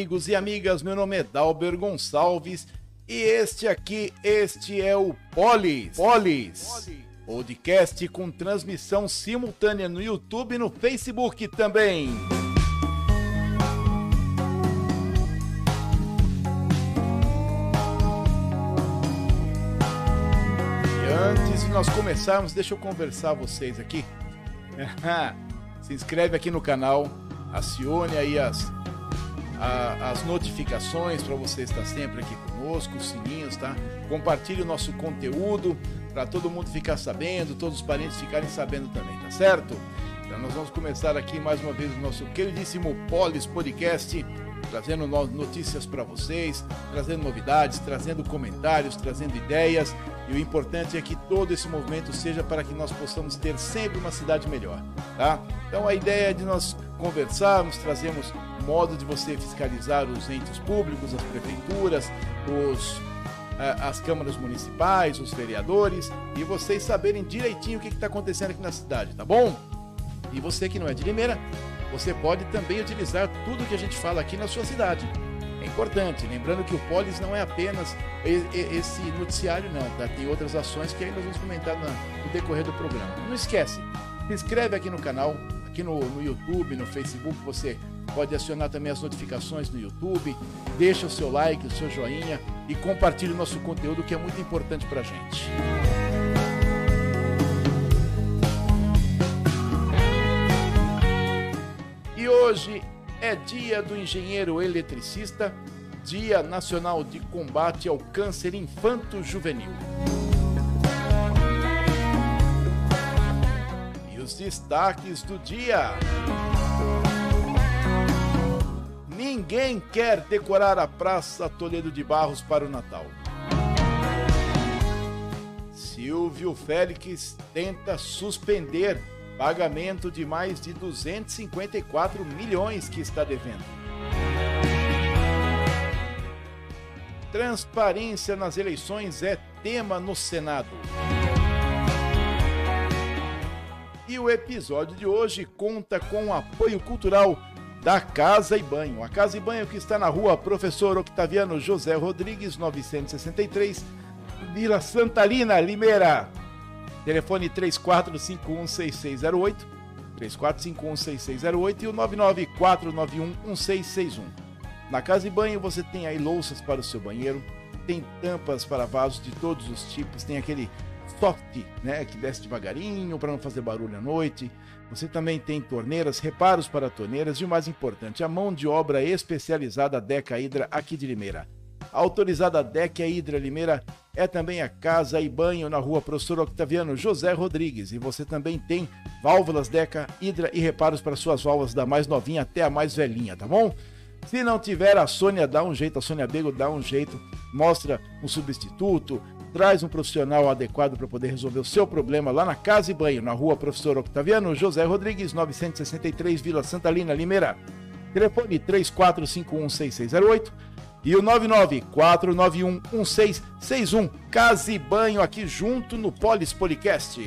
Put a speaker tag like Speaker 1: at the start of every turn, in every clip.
Speaker 1: Amigos e amigas. Meu nome é Dalber Gonçalves e este aqui, este é o Polis. Polis. Podcast com transmissão simultânea no YouTube e no Facebook também. E antes de nós começarmos, deixa eu conversar vocês aqui. Se inscreve aqui no canal, acione aí as a, as notificações para você estar sempre aqui conosco, os sininhos, tá? Compartilhe o nosso conteúdo para todo mundo ficar sabendo, todos os parentes ficarem sabendo também, tá certo? Então nós vamos começar aqui mais uma vez o nosso queridíssimo Polis Podcast, trazendo notícias para vocês, trazendo novidades, trazendo comentários, trazendo ideias. E o importante é que todo esse movimento seja para que nós possamos ter sempre uma cidade melhor, tá? Então a ideia é de nós conversarmos, trazemos modo de você fiscalizar os entes públicos, as prefeituras, os, as câmaras municipais, os vereadores e vocês saberem direitinho o que está acontecendo aqui na cidade, tá bom? E você que não é de Limeira, você pode também utilizar tudo que a gente fala aqui na sua cidade. É importante, lembrando que o Polis não é apenas esse noticiário, não, tá? Tem outras ações que ainda vamos comentar no decorrer do programa. Não esquece, se inscreve aqui no canal, aqui no, no YouTube, no Facebook, você pode acionar também as notificações no YouTube, deixa o seu like, o seu joinha e compartilhe o nosso conteúdo que é muito importante para a gente. E hoje é dia do engenheiro eletricista, Dia Nacional de Combate ao Câncer Infanto-Juvenil. E os destaques do dia. Ninguém quer decorar a Praça Toledo de Barros para o Natal. Silvio Félix tenta suspender pagamento de mais de 254 milhões que está devendo. Transparência nas eleições é tema no Senado. E o episódio de hoje conta com o apoio cultural da Casa e Banho. A Casa e Banho que está na rua Professor Octaviano José Rodrigues, 973, Vila Santalina, Limeira. Telefone 34516608, 34516608 e o 994911661. Na Casa e Banho você tem aí louças para o seu banheiro, tem tampas para vasos de todos os tipos, tem aquele soft, né, que desce devagarinho para não fazer barulho à noite. Você também tem torneiras, reparos para torneiras e o mais importante, a mão de obra especializada Deca Hidra aqui de Limeira. A autorizada Deca Hidra Limeira é também a casa e banho na rua Professor Octaviano José Rodrigues. E você também tem válvulas Deca Hidra e reparos para suas válvulas da mais novinha até a mais velhinha, tá bom? Se não tiver, a Sônia dá um jeito, a Sônia Bego dá um jeito, mostra um substituto, traz um profissional adequado para poder resolver o seu problema lá na Casa e Banho, na rua Professor Octaviano José Rodrigues, 963, Vila Santalina, Limeira. Telefone 34516608 e o 994911661. Casa e Banho aqui junto no Polis Policast.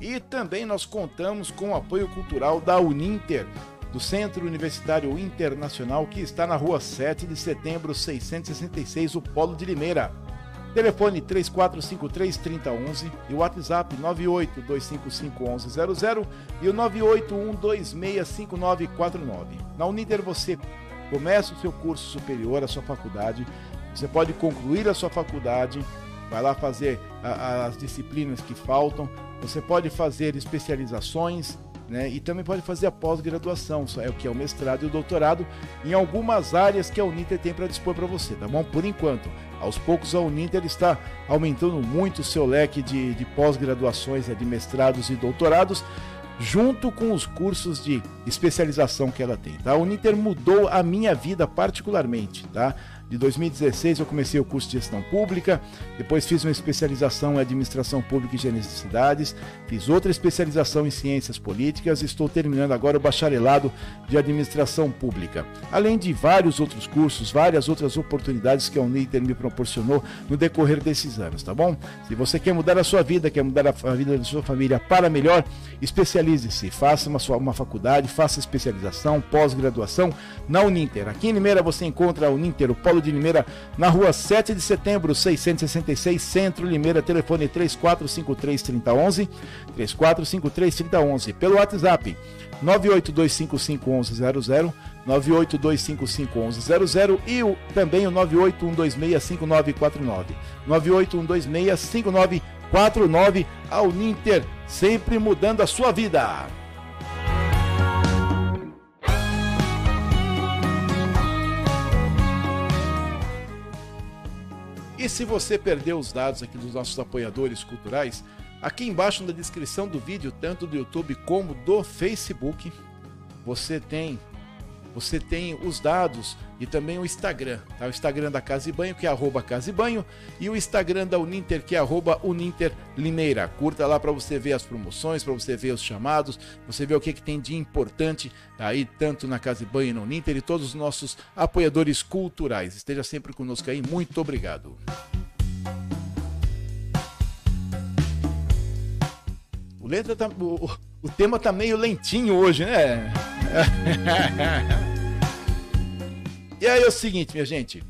Speaker 1: E também nós contamos com o apoio cultural da Uninter do Centro Universitário Internacional, que está na rua 7 de setembro, 666, o Polo de Limeira. Telefone 3453-3011 e o WhatsApp 982551100 e o 981265949. Na Uninter você começa o seu curso superior, a sua faculdade, você pode concluir a sua faculdade, vai lá fazer a, as disciplinas que faltam, você pode fazer especializações, né? E também pode fazer a pós-graduação, é o que é o mestrado e o doutorado, em algumas áreas que a Uninter tem para dispor para você, tá bom? Por enquanto, aos poucos a Uninter está aumentando muito o seu leque de, de pós-graduações, né? de mestrados e doutorados, junto com os cursos de especialização que ela tem. Tá? A Uninter mudou a minha vida particularmente, tá? De 2016 eu comecei o curso de gestão pública, depois fiz uma especialização em administração pública e gerência de cidades, fiz outra especialização em ciências políticas e estou terminando agora o bacharelado de administração pública. Além de vários outros cursos, várias outras oportunidades que a Uniter me proporcionou no decorrer desses anos, tá bom? Se você quer mudar a sua vida, quer mudar a vida da sua família para melhor, especialize-se, faça uma, uma faculdade, faça especialização, pós-graduação na Uninter. Aqui em Limeira você encontra a Uninter, o Polo de Limeira, na rua 7 de setembro, 666, Centro Limeira, telefone 3453-3011, 3453-3011, pelo WhatsApp 982551100, 982551100 e o, também o 981265949, 981265949, a Uninter, sempre mudando a sua vida. E se você perdeu os dados aqui dos nossos apoiadores culturais, aqui embaixo na descrição do vídeo, tanto do YouTube como do Facebook, você tem você tem os dados e também o Instagram, tá? O Instagram da Casa e Banho, que é arroba Casa e Banho, e o Instagram da Uninter, que é arroba Uninter Limeira. Curta lá para você ver as promoções, para você ver os chamados, você ver o que, que tem de importante aí, tanto na Casa e Banho e Uninter, e todos os nossos apoiadores culturais. Esteja sempre conosco aí, muito obrigado. Letra tá, o, o tema tá meio lentinho hoje, né? E aí é o seguinte, minha gente.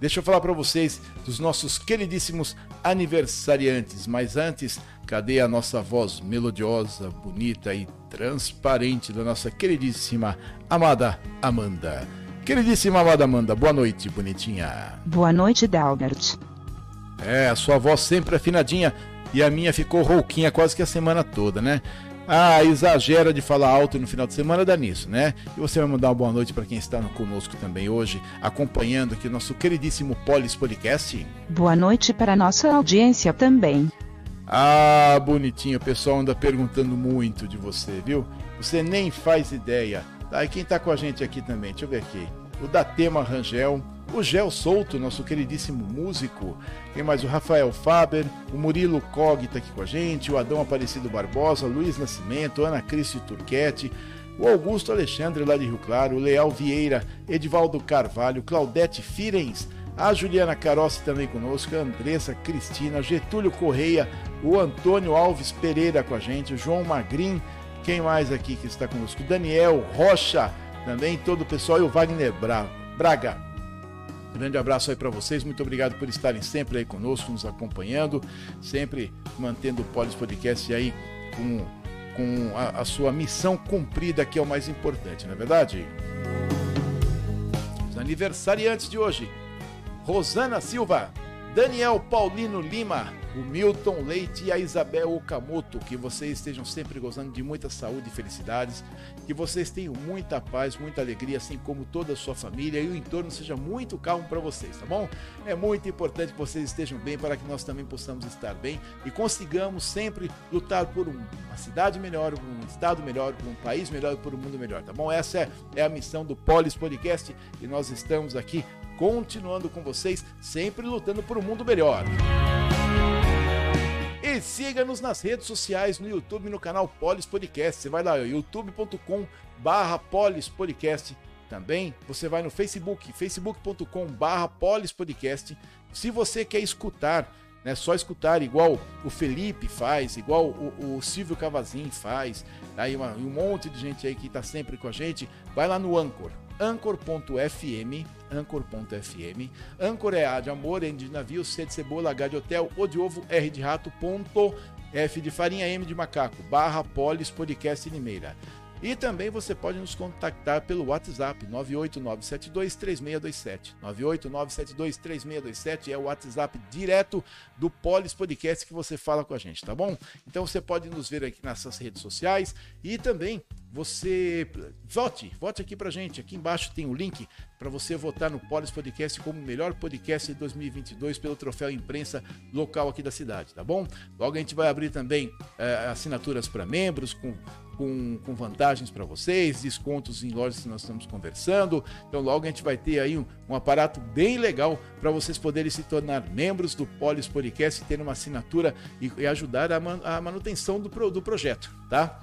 Speaker 1: Deixa eu falar para vocês dos nossos queridíssimos aniversariantes. Mas antes, cadê a nossa voz melodiosa, bonita e transparente da nossa queridíssima amada Amanda? Queridíssima amada Amanda, boa noite, bonitinha.
Speaker 2: Boa noite, Dalbert.
Speaker 1: É, a sua voz sempre afinadinha e a minha ficou rouquinha quase que a semana toda, né? Ah, exagera de falar alto no final de semana, dá nisso, né? E você vai mandar uma boa noite para quem está conosco também hoje, acompanhando aqui o nosso queridíssimo Polis Podcast.
Speaker 2: Boa noite para a nossa audiência também.
Speaker 1: Ah, bonitinho, o pessoal anda perguntando muito de você, viu? Você nem faz ideia. Tá, e quem tá com a gente aqui também? Deixa eu ver aqui. O Datema Rangel, o Gel Souto, nosso queridíssimo músico, tem mais o Rafael Faber, o Murilo Cog está aqui com a gente, o Adão Aparecido Barbosa, Luiz Nascimento, Ana Cristi Turquete, o Augusto Alexandre lá de Rio Claro, o Leal Vieira, Edivaldo Carvalho, Claudete Firens, a Juliana Carossi também conosco, a Andressa Cristina, Getúlio Correia, o Antônio Alves Pereira com a gente, o João Magrin, quem mais aqui que está conosco? Daniel Rocha, também todo o pessoal e o Wagner Braga. Grande abraço aí para vocês, muito obrigado por estarem sempre aí conosco, nos acompanhando, sempre mantendo o Polis Podcast aí com, com a, a sua missão cumprida, que é o mais importante, não é verdade? Os aniversariantes de hoje: Rosana Silva, Daniel Paulino Lima, o Milton Leite e a Isabel Okamoto. Que vocês estejam sempre gozando de muita saúde e felicidades. Que vocês tenham muita paz, muita alegria, assim como toda a sua família e o entorno seja muito calmo para vocês, tá bom? É muito importante que vocês estejam bem para que nós também possamos estar bem e consigamos sempre lutar por uma cidade melhor, por um estado melhor, por um país melhor, por um mundo melhor, tá bom? Essa é, é a missão do Polis Podcast e nós estamos aqui continuando com vocês, sempre lutando por um mundo melhor. Siga-nos nas redes sociais, no YouTube e no canal Polis Podcast. Você vai lá, youtube.com barra Polis Podcast. Também você vai no Facebook, facebook.com barra Polis Podcast. Se você quer escutar, né, só escutar igual o Felipe faz, igual o, o Silvio Cavazin faz, aí uma, um monte de gente aí que está sempre com a gente, vai lá no Anchor, anchor.fm, anchor.fm. Anchor é A de amor, N de navio, C de cebola, H de hotel, O de ovo, R de rato, ponto, F de farinha, M de macaco, barra Polis Podcast Limeira. E também você pode nos contactar pelo WhatsApp 989723627. 989723627 é o WhatsApp direto do Polis Podcast que você fala com a gente, tá bom? Então você pode nos ver aqui nessas redes sociais e também você vote, vote aqui pra gente. Aqui embaixo tem o link para você votar no Polis Podcast como melhor podcast de 2022 pelo troféu imprensa local aqui da cidade, tá bom? Logo a gente vai abrir também é, assinaturas para membros com com, com vantagens para vocês, descontos em lojas que nós estamos conversando. Então, logo a gente vai ter aí um, um aparato bem legal para vocês poderem se tornar membros do Polis Podcast e ter uma assinatura e, e ajudar a, man, a manutenção do, do projeto, tá?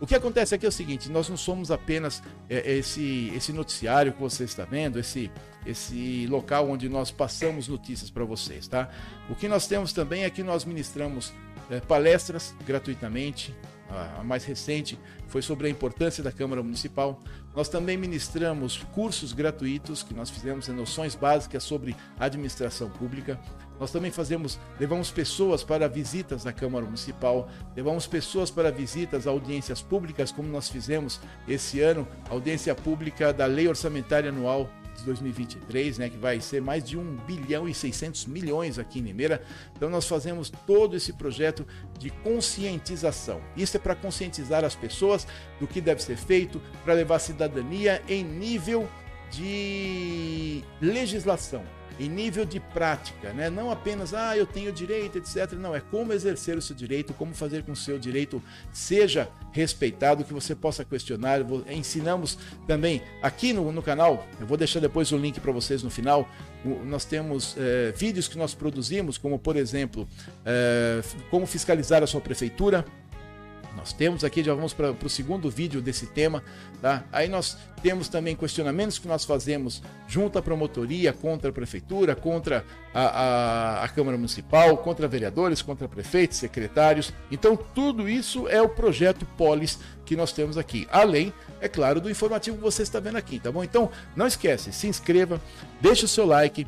Speaker 1: O que acontece aqui é o seguinte: nós não somos apenas é, esse, esse noticiário que você está vendo, esse, esse local onde nós passamos notícias para vocês, tá? O que nós temos também é que nós ministramos é, palestras gratuitamente, a mais recente foi sobre a importância da Câmara Municipal. Nós também ministramos cursos gratuitos que nós fizemos em noções básicas sobre administração pública. Nós também fazemos, levamos pessoas para visitas na Câmara Municipal, levamos pessoas para visitas a audiências públicas, como nós fizemos esse ano, audiência pública da Lei Orçamentária Anual de 2023, né, que vai ser mais de 1 bilhão e 600 milhões aqui em Limeira. Então nós fazemos todo esse projeto de conscientização. Isso é para conscientizar as pessoas do que deve ser feito para levar a cidadania em nível de legislação em nível de prática, né? não apenas, ah, eu tenho direito, etc. Não, é como exercer o seu direito, como fazer com que o seu direito seja respeitado, que você possa questionar. Ensinamos também aqui no, no canal, eu vou deixar depois o link para vocês no final. nós temos é, vídeos que nós produzimos, como por exemplo, é, como fiscalizar a sua prefeitura, nós temos aqui, já vamos para o segundo vídeo desse tema, tá? Aí nós temos também questionamentos que nós fazemos junto à promotoria, contra a prefeitura, contra a, a, a Câmara Municipal, contra vereadores, contra prefeitos, secretários. Então, tudo isso é o projeto Polis que nós temos aqui. Além, é claro, do informativo que você está vendo aqui, tá bom? Então, não esquece, se inscreva, deixe o seu like,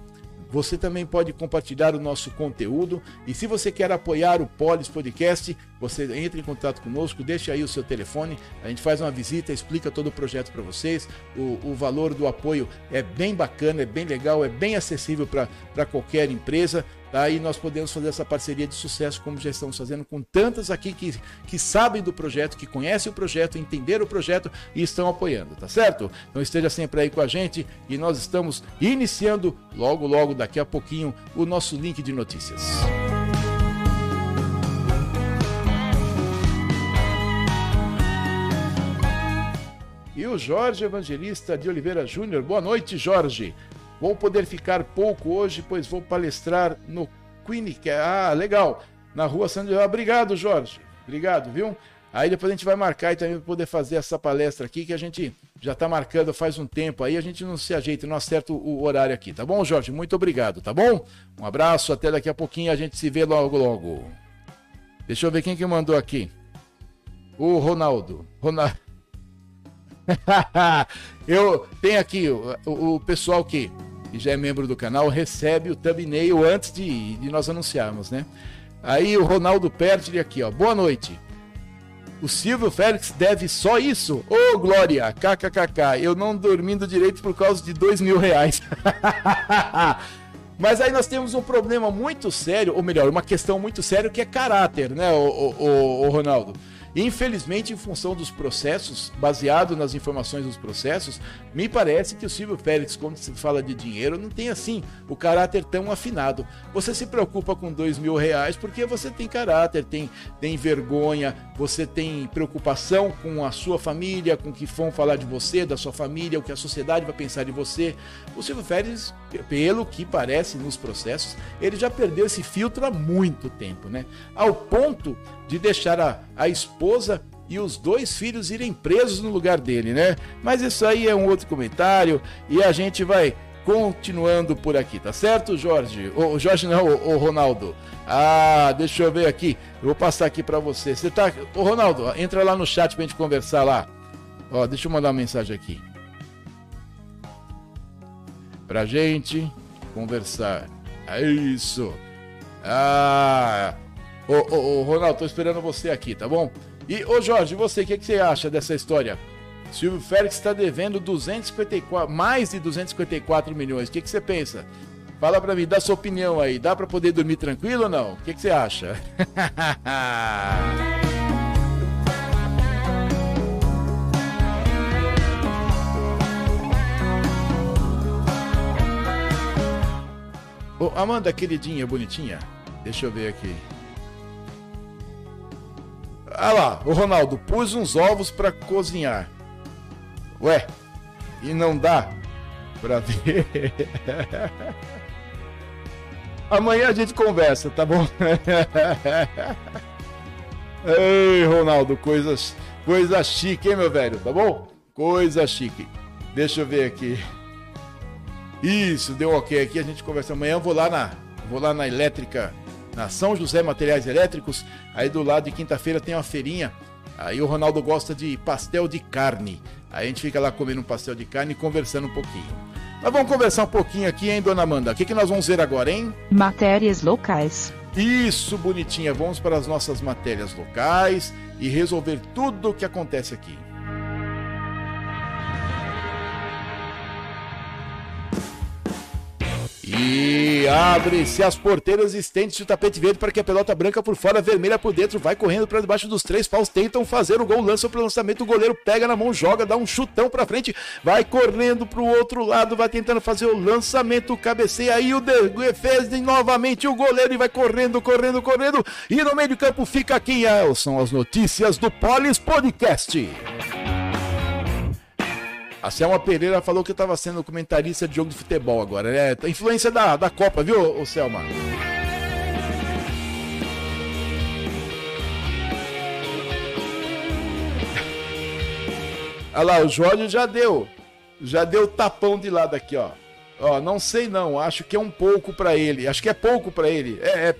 Speaker 1: você também pode compartilhar o nosso conteúdo e se você quer apoiar o Polis Podcast, você entra em contato conosco, deixa aí o seu telefone, a gente faz uma visita, explica todo o projeto para vocês. O, o, valor do apoio é bem bacana, é bem legal, é bem acessível para qualquer empresa. Tá? Nós podemos fazer essa parceria de sucesso, como já estamos fazendo com tantas aqui que, que sabem do projeto, que conhecem o projeto, entenderam o projeto e estão apoiando, tá certo? Então esteja sempre aí com a gente e nós estamos iniciando logo, logo, daqui a pouquinho, o nosso link de notícias. E o Jorge Evangelista de Oliveira Júnior. Boa noite, Jorge. Vou poder ficar pouco hoje, pois vou palestrar no Clinic. Ah, legal. Na rua Sandro. Obrigado, Jorge. Obrigado, viu? Aí depois a gente vai marcar e também poder fazer essa palestra aqui que a gente já está marcando faz um tempo aí, a gente não se ajeita, não acerta o horário aqui, tá bom, Jorge? Muito obrigado, tá bom? Um abraço, até daqui a pouquinho a gente se vê logo logo. Deixa eu ver quem que mandou aqui. O Ronaldo. Ronaldo. eu tenho aqui o, o, pessoal que que já é membro do canal, recebe o thumbnail antes de, de nós anunciarmos, né? Aí o Ronaldo Pertile aqui, ó. Boa noite. O Silvio Félix deve só isso? Ô, oh, Glória! KKKK. Eu não dormindo direito por causa de dois mil reais. Mas aí nós temos um problema muito sério, ou melhor, uma questão muito séria que é caráter, né, o, o, o Ronaldo? Infelizmente, em função dos processos, baseado nas informações dos processos, me parece que o Silvio Félix, quando se fala de dinheiro, não tem assim o caráter tão afinado. Você se preocupa com dois mil reais porque você tem caráter, tem, tem vergonha, você tem preocupação com a sua família, com o que vão falar de você, da sua família, o que a sociedade vai pensar de você. O Silvio Félix, pelo que parece nos processos, ele já perdeu esse filtro há muito tempo, né? Ao ponto de deixar a, a esposa e os dois filhos irem presos no lugar dele, né? Mas isso aí é um outro comentário e a gente vai continuando por aqui, tá certo, Jorge? O Jorge não, o, o Ronaldo. Ah, deixa eu ver aqui. Eu vou passar aqui para você. Você tá, ô Ronaldo, entra lá no chat pra gente conversar lá. Ó, deixa eu mandar uma mensagem aqui. Pra gente conversar. É isso. Ah, Ô, ô, ô, Ronaldo, tô esperando você aqui, tá bom? E, ô Jorge, você, o que, que você acha dessa história? Silvio Félix está devendo 254, mais de 254 milhões. O que, que você pensa? Fala para mim, dá sua opinião aí. Dá para poder dormir tranquilo ou não? O que, que você acha? Ô, Amanda, queridinha, bonitinha. Deixa eu ver aqui. Ah lá, o Ronaldo, pus uns ovos para cozinhar. Ué, e não dá pra ver. Amanhã a gente conversa, tá bom? Ei, Ronaldo, coisas, coisa chique, hein, meu velho, tá bom? Coisa chique. Deixa eu ver aqui. Isso, deu ok aqui, a gente conversa amanhã. Eu vou lá na, vou lá na elétrica, na São José Materiais Elétricos. Aí do lado de quinta-feira tem uma feirinha. Aí o Ronaldo gosta de pastel de carne. Aí a gente fica lá comendo um pastel de carne e conversando um pouquinho. Mas vamos conversar um pouquinho aqui, hein, dona Amanda? O que, que nós vamos ver agora, hein?
Speaker 2: Matérias locais.
Speaker 1: Isso, bonitinha. Vamos para as nossas matérias locais e resolver tudo o que acontece aqui. E abre-se as porteiras, estende-se o tapete verde para que a pelota branca por fora, vermelha por dentro, vai correndo para debaixo dos três paus, tentam fazer o gol, lançam para o lançamento, o goleiro pega na mão, joga, dá um chutão para frente, vai correndo para o outro lado, vai tentando fazer o lançamento, cabeceia aí o defesa novamente o goleiro e vai correndo, correndo, correndo, e no meio de campo fica aqui, são as notícias do Polis Podcast. A Selma Pereira falou que eu estava sendo comentarista de jogo de futebol agora, né? A influência da, da Copa, viu, Selma? Olha lá, o Jorge já deu. Já deu tapão de lado aqui, ó. Ó, não sei não, acho que é um pouco para ele. Acho que é pouco para ele. É, é,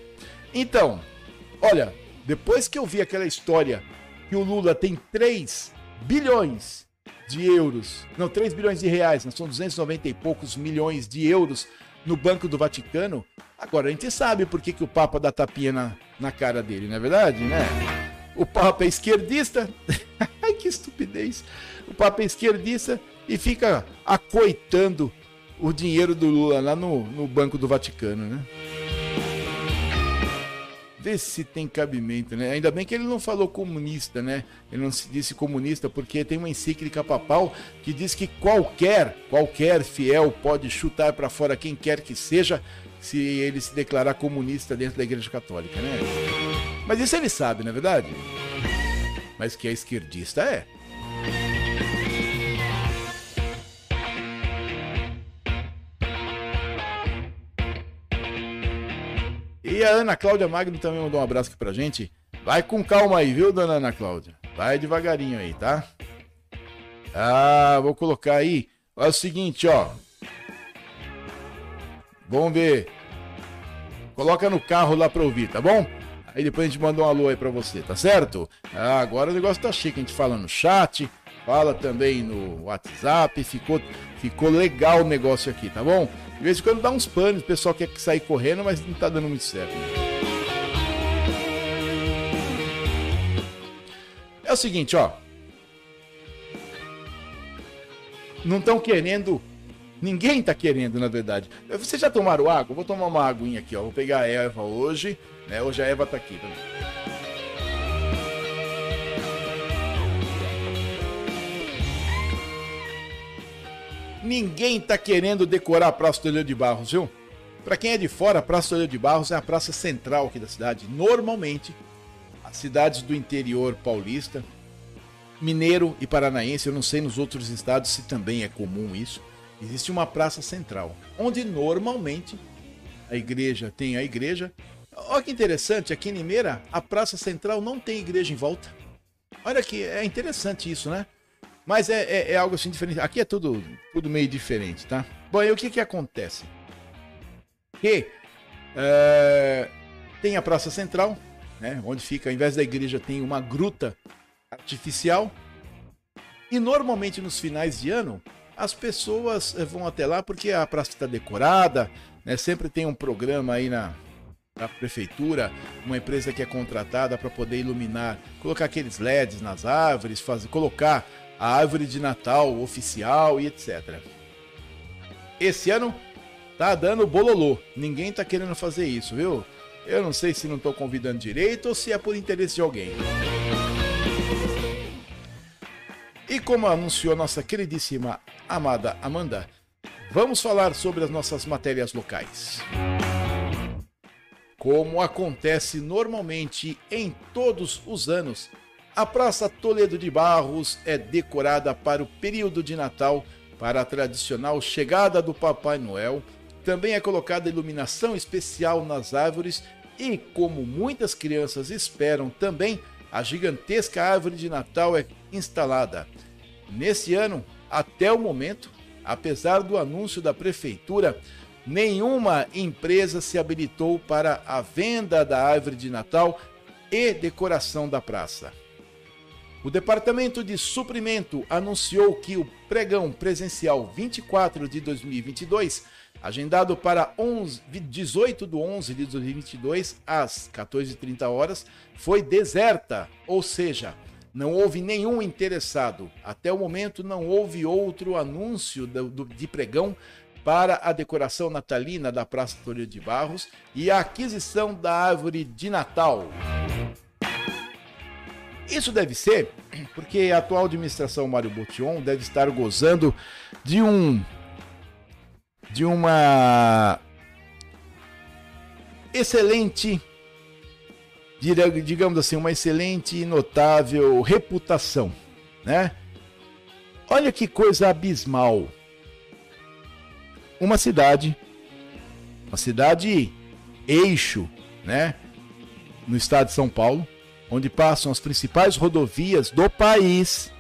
Speaker 1: Então, olha, depois que eu vi aquela história que o Lula tem 3 bilhões de euros, não, 3 bilhões de reais, não, são 290 e poucos milhões de euros no Banco do Vaticano. Agora a gente sabe por que, que o Papa dá tapinha na, na cara dele, não é verdade, né? O Papa é esquerdista, ai que estupidez! O Papa é esquerdista e fica acoitando o dinheiro do Lula lá no, no Banco do Vaticano, né? Vê se tem cabimento, né? Ainda bem que ele não falou comunista, né? Ele não se disse comunista porque tem uma encíclica papal que diz que qualquer, qualquer fiel pode chutar para fora quem quer que seja se ele se declarar comunista dentro da Igreja Católica, né? Mas isso ele sabe, não é verdade? Mas que é esquerdista é. E a Ana Cláudia Magno também mandou um abraço aqui pra gente. Vai com calma aí, viu, dona Ana Cláudia? Vai devagarinho aí, tá? Ah, vou colocar aí. Olha o seguinte, ó. Vamos ver. Coloca no carro lá pra ouvir, tá bom? Aí depois a gente manda um alô aí pra você, tá certo? Ah, agora o negócio tá chique. A gente fala no chat, fala também no WhatsApp. Ficou, ficou legal o negócio aqui, tá bom? De vez em quando dá uns panos, o pessoal quer sair correndo, mas não tá dando muito certo. É o seguinte, ó. Não estão querendo. Ninguém tá querendo, na verdade. Vocês já tomaram água? Vou tomar uma aguinha aqui, ó. Vou pegar a Eva hoje. Né? Hoje a Eva tá aqui também. Ninguém está querendo decorar a Praça do Olho de Barros, viu? Para quem é de fora, a Praça do Olho de Barros é a praça central aqui da cidade. Normalmente, as cidades do interior paulista, mineiro e paranaense, eu não sei nos outros estados se também é comum isso, existe uma praça central, onde normalmente a igreja tem a igreja. Olha que interessante, aqui em Limeira, a praça central não tem igreja em volta. Olha que é interessante isso, né? Mas é, é, é, algo assim diferente. Aqui é tudo, tudo meio diferente, tá? Bom, e o que que acontece? Que é, tem a Praça Central, né? Onde fica, ao invés da igreja, tem uma gruta artificial. E normalmente nos finais de ano, as pessoas eh, vão até lá porque a praça está decorada, né? Sempre tem um programa aí na, na prefeitura, uma empresa que é contratada para poder iluminar, colocar aqueles LEDs nas árvores, fazer, colocar a árvore de Natal oficial e etc. Esse ano tá dando bololô. Ninguém tá querendo fazer isso, viu? Eu não sei se não estou convidando direito ou se é por interesse de alguém. E como anunciou nossa queridíssima amada Amanda, vamos falar sobre as nossas matérias locais. Como acontece normalmente em todos os anos, A Praça Toledo de Barros é decorada para o período de Natal, para a tradicional chegada do Papai Noel. Também é colocada iluminação especial nas árvores e, como muitas crianças esperam também, a gigantesca árvore de Natal é instalada. Nesse ano, até o momento, apesar do anúncio da prefeitura, nenhuma empresa se habilitou para a venda da árvore de Natal e decoração da praça. O Departamento de Suprimento anunciou que o pregão presencial 24 de 2022, agendado para 11, 18 de 11 de 2022 às 14h30 horas, foi deserta, ou seja, não houve nenhum interessado. Até o momento não houve outro anúncio de pregão para a decoração natalina da Praça Torre de Barros e a aquisição da árvore de Natal. Isso deve ser porque a atual administração Mário Botion deve estar gozando de um de uma excelente digamos assim, uma excelente e notável reputação, né? Olha que coisa abismal. Uma cidade, uma cidade eixo, né? No estado de São Paulo, onde passam as principais rodovias do país.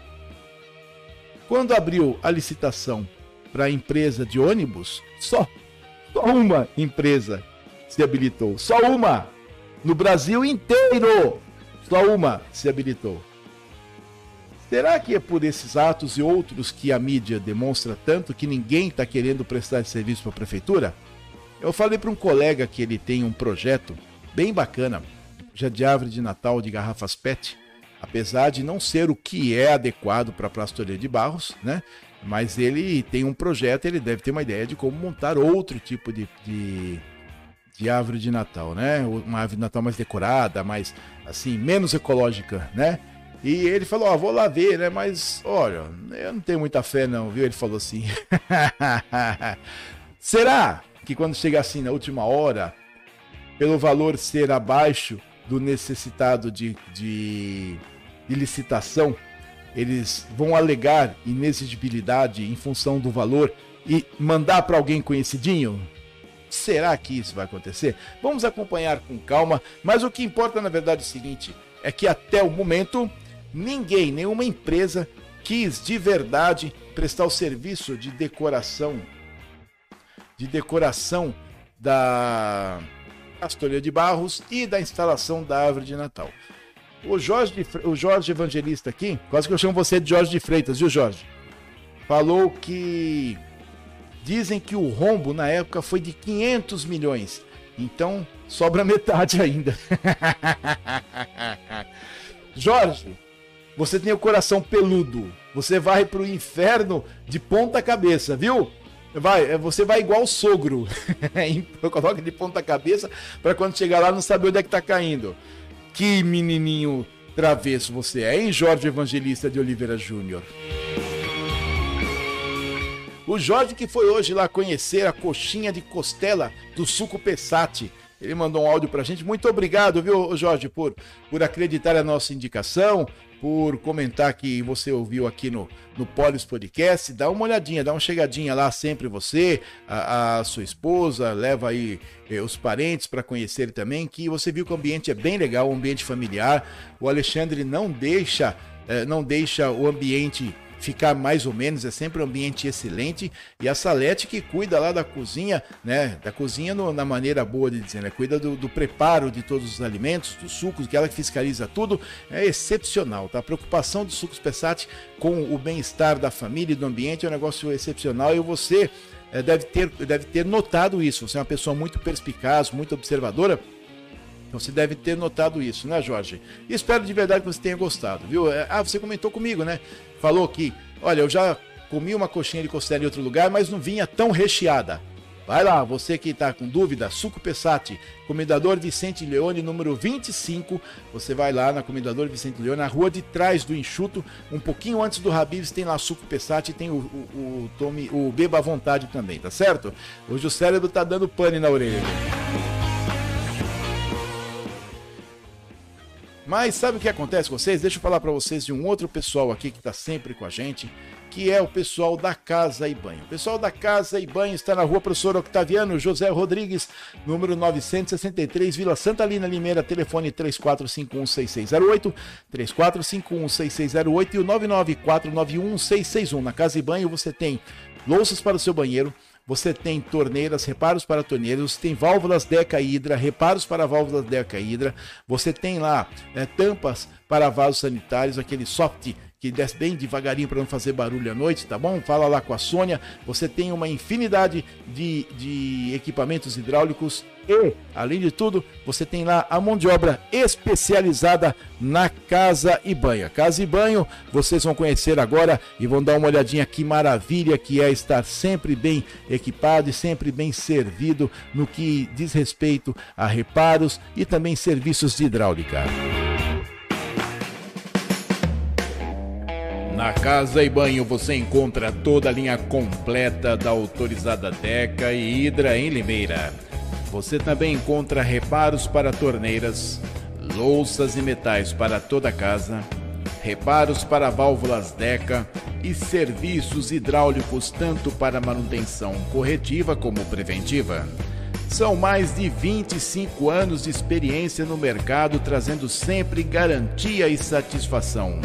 Speaker 1: Quando abriu a licitação para a empresa de ônibus, só, só uma empresa se habilitou. Só uma! No Brasil inteiro, só uma se habilitou. Será que é por esses atos e outros que a mídia demonstra tanto que ninguém está querendo prestar serviço para a prefeitura? Eu falei para um colega que ele tem um projeto bem bacana já de árvore de Natal de garrafas PET, apesar de não ser o que é adequado para a Prastoria de Barros, né? Mas ele tem um projeto, ele deve ter uma ideia de como montar outro tipo de, de, de árvore de Natal, né? Uma árvore de Natal mais decorada, mais assim, menos ecológica, né? E ele falou, ó, oh, vou lá ver, né? Mas, olha, eu não tenho muita fé não, viu? Ele falou assim. Será que quando chega assim na última hora, pelo valor ser abaixo do necessitado de, de, de licitação, eles vão alegar inexigibilidade em função do valor e mandar para alguém conhecidinho? Será que isso vai acontecer? Vamos acompanhar com calma, mas o que importa na verdade é o seguinte: é que até o momento ninguém, nenhuma empresa quis de verdade prestar o serviço de decoração de decoração da Astoria de Barros e da instalação da árvore de Natal. O Jorge, o Jorge Evangelista aqui, quase que eu chamo você de Jorge de Freitas, viu, Jorge? Falou que dizem que o rombo na época foi de 500 milhões. Então, sobra metade ainda. Jorge, você tem o coração peludo. Você vai pro inferno de ponta cabeça, viu? Vai, é, você vai igual o sogro. Coloca de ponta cabeça para quando chegar lá não saber onde é que tá caindo. Que menininho travesso você é, hein, Jorge Evangelista de Oliveira Júnior? O Jorge que foi hoje lá conhecer a coxinha de costela do Suco Pessati. Ele mandou um áudio pra gente. Muito obrigado, viu, Jorge, por, por acreditar a nossa indicação, por comentar que você ouviu aqui no, no Polis Podcast. Dá uma olhadinha, dá uma chegadinha lá sempre você, a, a sua esposa, leva aí eh, os parentes para conhecer também, que você viu que o ambiente é bem legal, um ambiente familiar. O Alexandre não deixa, eh, não deixa o ambiente ficar mais ou menos, é sempre um ambiente excelente. E a Salete que cuida lá da cozinha, né? Da cozinha no, na maneira boa de dizer, né? Cuida do, do, preparo de todos os alimentos, dos sucos, que ela que fiscaliza tudo, é excepcional, tá? A preocupação do Sucos Pessati com o bem-estar da família e do ambiente é um negócio excepcional e você é, deve, ter, deve ter notado isso. Você é uma pessoa muito perspicaz, muito observadora. Então você deve ter notado isso, né, Jorge? Espero de verdade que você tenha gostado, viu? É, ah, você comentou comigo, né? Falou que, olha, eu já comi uma coxinha de costela em outro lugar, mas não vinha tão recheada. Vai lá, você que está com dúvida, Suco Pessati, Comendador Vicente Leone, número 25. Você vai lá na Comendador Vicente Leone, na rua de trás do Enxuto, um pouquinho antes do Habibs, tem lá Suco Pessati tem o, o, o, tome, o Beba à Vontade também, tá certo? Hoje o cérebro tá dando pane na orelha. Mas sabe o que acontece com vocês? Deixa eu falar para vocês de um outro pessoal aqui que está sempre com a gente, que é o pessoal da Casa e Banho. O pessoal da Casa e Banho está na rua Professor Octaviano José Rodrigues, número 963, Vila Santa Lina Limeira, telefone 34516608, 34516608 e o 994916661. Na Casa e Banho você tem louças para o seu banheiro, você tem torneiras, reparos para torneiras, você tem válvulas Deca Hidra, reparos para válvulas Deca Hidra, você tem lá é, tampas para vasos sanitários, aquele soft que desce bem devagarinho para não fazer barulho à noite, tá bom? Fala lá com a Sônia. Você tem uma infinidade de, de equipamentos hidráulicos e, além de tudo, você tem lá a mão de obra especializada na Casa e Banho. Casa e Banho, vocês vão conhecer agora e vão dar uma olhadinha que maravilha que é estar sempre bem equipado e sempre bem servido no que diz respeito a reparos e também serviços de hidráulica. Na Casa e Banho você encontra toda a linha completa da autorizada Deca e Hidra em Limeira. Você também encontra reparos para torneiras, louças e metais para toda a casa, reparos para válvulas Deca e serviços hidráulicos tanto para manutenção corretiva como preventiva. São mais de 25 anos de experiência no mercado, trazendo sempre garantia e satisfação.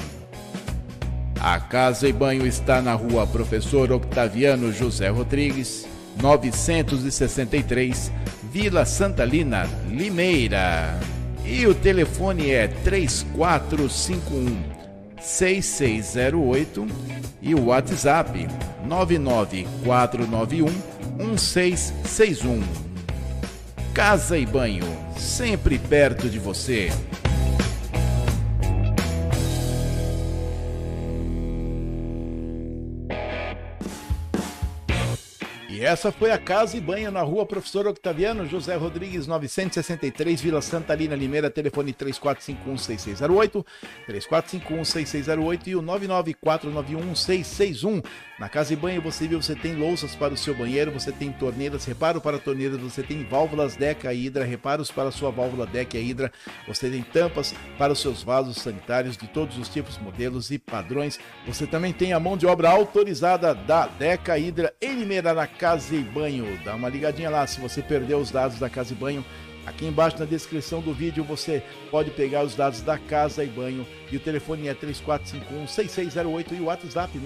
Speaker 1: A Casa e Banho está na rua Professor Octaviano José Rodrigues, 963, Vila Santalina, Limeira. E o telefone é 3451 6608 e o WhatsApp 99491 1661. Casa e Banho, sempre perto de você. E essa foi a Casa e Banho na rua Professor Octaviano José Rodrigues 963, Vila Santa Lina Limeira, telefone 34516608, 34516608 e o 994911661. Na Casa e Banho você viu, você tem louças para o seu banheiro, você tem torneiras, reparo para torneiras, você tem válvulas Deca e Hidra, reparos para a sua válvula Deca e Hidra, você tem tampas para os seus vasos sanitários de todos os tipos, modelos e padrões. Você também tem a mão de obra autorizada da Deca Hidra em Limeira na Casa e Banho. Dá uma ligadinha lá se você perdeu os dados da Casa e Banho. Aqui embaixo na descrição do vídeo você pode pegar os dados da Casa e Banho e o telefone é 3451-6608 e o WhatsApp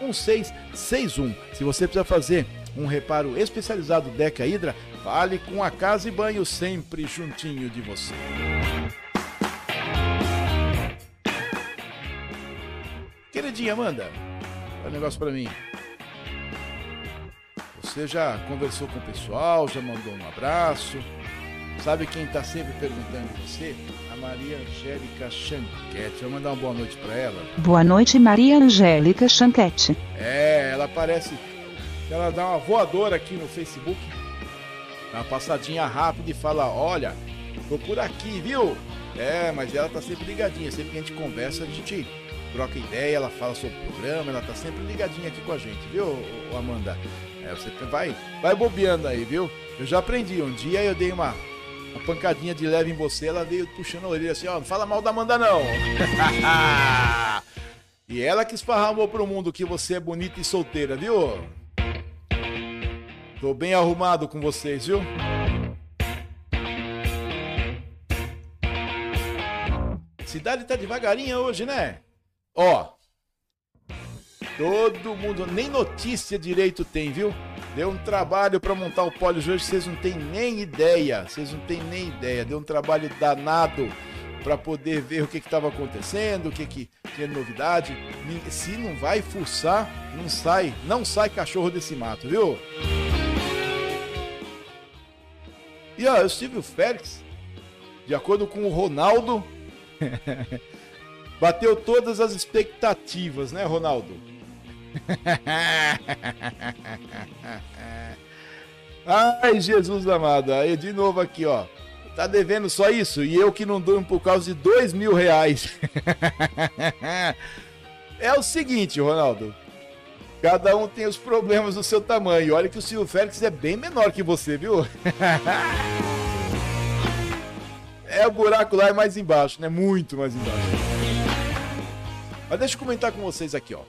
Speaker 1: 99491-1661. Se você precisa fazer um reparo especializado Deca Hidra, fale com a Casa e Banho sempre juntinho de você. Queridinha Amanda, dá um negócio para mim. Você já conversou com o pessoal, já mandou um abraço. Sabe quem está sempre perguntando você? A Maria Angélica Chanquete. Vou mandar uma boa noite para ela.
Speaker 2: Boa noite, Maria Angélica Chanquete.
Speaker 1: É, ela parece. Ela dá uma voadora aqui no Facebook. Dá uma passadinha rápida e fala: Olha, tô por aqui, viu? É, mas ela tá sempre ligadinha. Sempre que a gente conversa, a gente troca ideia, ela fala sobre o programa, ela tá sempre ligadinha aqui com a gente, viu, Amanda? É, você vai, vai bobeando aí, viu? Eu já aprendi. Um dia eu dei uma, uma pancadinha de leve em você, ela veio puxando a orelha assim, ó, não fala mal da Amanda não. e ela que esparramou pro mundo que você é bonita e solteira, viu? Tô bem arrumado com vocês, viu? Cidade tá devagarinha hoje, né? Ó, Todo mundo, nem notícia direito tem, viu? Deu um trabalho para montar o Poli hoje, vocês não têm nem ideia. Vocês não têm nem ideia. Deu um trabalho danado para poder ver o que estava acontecendo, o que, que tinha novidade. Se não vai fuçar, não sai, não sai cachorro desse mato, viu? E ó, o Silvio Félix, de acordo com o Ronaldo, bateu todas as expectativas, né, Ronaldo? Ai, Jesus amado. Aí de novo aqui, ó. Tá devendo só isso? E eu que não durmo por causa de dois mil reais. é o seguinte, Ronaldo. Cada um tem os problemas do seu tamanho. Olha que o Silvio Félix é bem menor que você, viu? é o buraco lá é mais embaixo, né? Muito mais embaixo. Mas deixa eu comentar com vocês aqui, ó.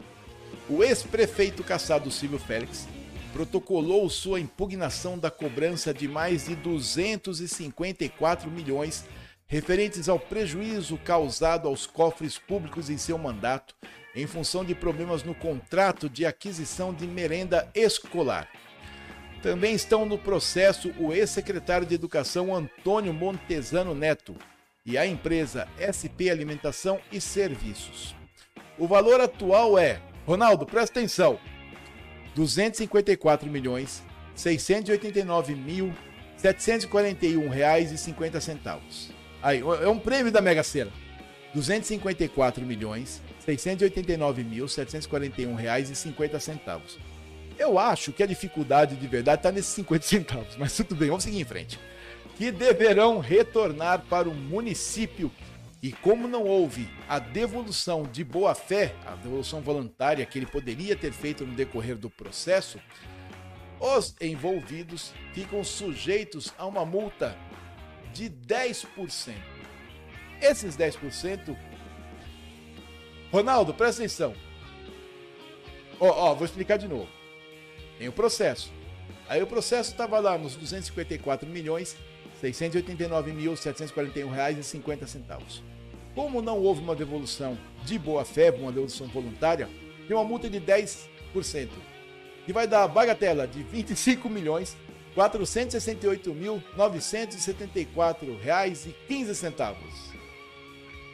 Speaker 1: O ex-prefeito caçado Silvio Félix protocolou sua impugnação da cobrança de mais de 254 milhões referentes ao prejuízo causado aos cofres públicos em seu mandato em função de problemas no contrato de aquisição de merenda escolar. Também estão no processo o ex-secretário de Educação Antônio Montesano Neto e a empresa SP Alimentação e Serviços. O valor atual é, Ronaldo, presta atenção, 254 milhões 689 mil 741 reais e 50 centavos. Aí, é um prêmio da Mega Sena. 254 milhões 689 mil 741 reais e 50 centavos. Eu acho que a dificuldade de verdade está nesses 50 centavos, mas tudo bem, vamos seguir em frente. Que deverão retornar para o município e como não houve a devolução de boa-fé, a devolução voluntária que ele poderia ter feito no decorrer do processo, os envolvidos ficam sujeitos a uma multa de 10%. Esses 10%. Ronaldo, presta atenção. Ó, ó, vou explicar de novo. Tem o processo. Aí o processo estava lá nos 254 milhões 689.741 reais e 50 centavos. Como não houve uma devolução de boa fé, uma devolução voluntária, tem uma multa de 10%, que vai dar a bagatela de 25 milhões 468.974 reais e 15 centavos.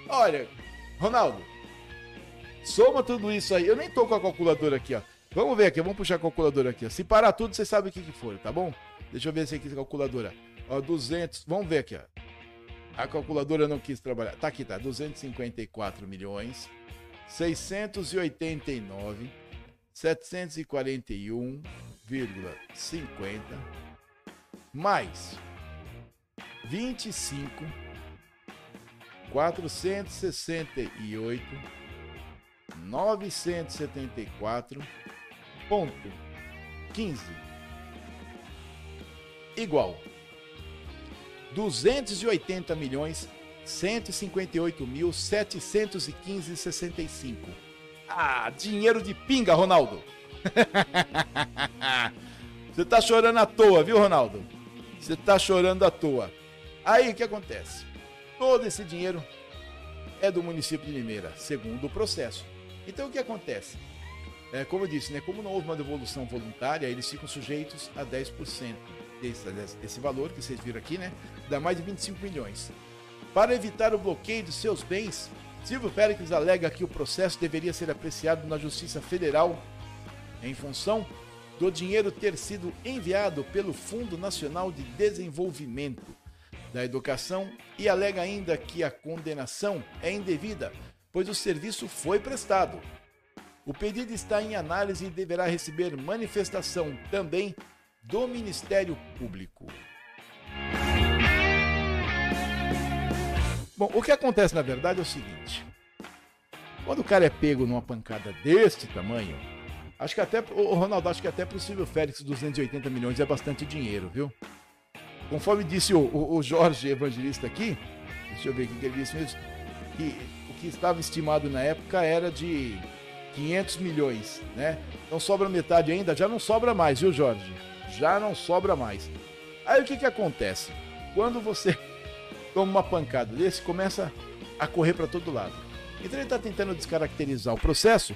Speaker 1: Olha, Ronaldo, soma tudo isso aí. Eu nem tô com a calculadora aqui, ó. Vamos ver aqui, vamos puxar a calculadora aqui. Se parar tudo, você sabe o que, que foi, tá bom? Deixa eu ver se aqui a calculadora. Ó, 200, vamos ver aqui, ó. A calculadora não quis trabalhar. Tá aqui, tá. 254 milhões 689 741,50 mais 25 468 974 ponto 15 igual 280 milhões 158 mil 715 65 ah dinheiro de pinga Ronaldo. Você tá chorando à toa viu Ronaldo? Você tá chorando à toa. Aí o que acontece? Todo esse dinheiro é do município de Limeira segundo o processo. Então o que acontece? É, como eu disse, né, como não houve uma devolução voluntária, eles ficam sujeitos a 10% desse, desse valor que vocês viram aqui, né? Dá mais de 25 milhões. Para evitar o bloqueio de seus bens, Silvio Félix alega que o processo deveria ser apreciado na Justiça Federal em função do dinheiro ter sido enviado pelo Fundo Nacional de Desenvolvimento da Educação e alega ainda que a condenação é indevida, pois o serviço foi prestado. O pedido está em análise e deverá receber manifestação também do Ministério Público. Bom, o que acontece na verdade é o seguinte: quando o cara é pego numa pancada deste tamanho, acho que até, o Ronaldo, acho que até Silvio Félix 280 milhões é bastante dinheiro, viu? Conforme disse o, o, o Jorge Evangelista aqui, deixa eu ver o que ele disse mesmo, que o que estava estimado na época era de 500 milhões, né? Então sobra metade ainda, já não sobra mais, viu, Jorge? Já não sobra mais. Aí o que que acontece? Quando você toma uma pancada desse, começa a correr para todo lado. Então ele está tentando descaracterizar o processo,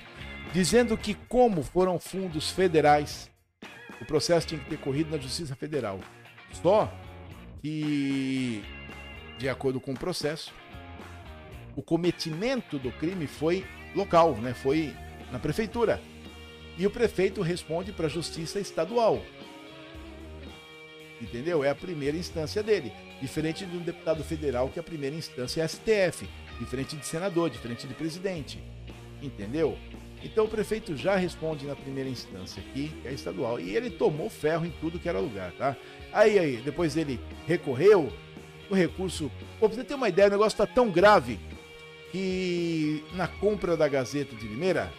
Speaker 1: dizendo que como foram fundos federais, o processo tinha que ter corrido na Justiça Federal. Só que, de acordo com o processo, o cometimento do crime foi local, né? Foi na prefeitura. E o prefeito responde para a justiça estadual. Entendeu? É a primeira instância dele. Diferente de um deputado federal, que a primeira instância é STF. Diferente de senador, diferente de presidente. Entendeu? Então o prefeito já responde na primeira instância aqui, que é estadual. E ele tomou ferro em tudo que era lugar, tá? Aí, aí, depois ele recorreu, o recurso. Pô, pra você ter uma ideia, o negócio tá tão grave que na compra da Gazeta de Limeira,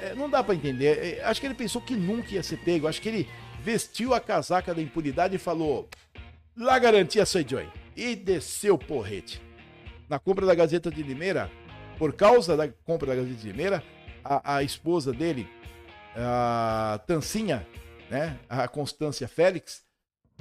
Speaker 1: é, não dá para entender. É, acho que ele pensou que nunca ia ser pego. Acho que ele vestiu a casaca da impunidade e falou: lá garantia sou Joy. e desceu o porrete. Na compra da Gazeta de Limeira, por causa da compra da Gazeta de Limeira, a, a esposa dele, a Tancinha, né, a Constância Félix,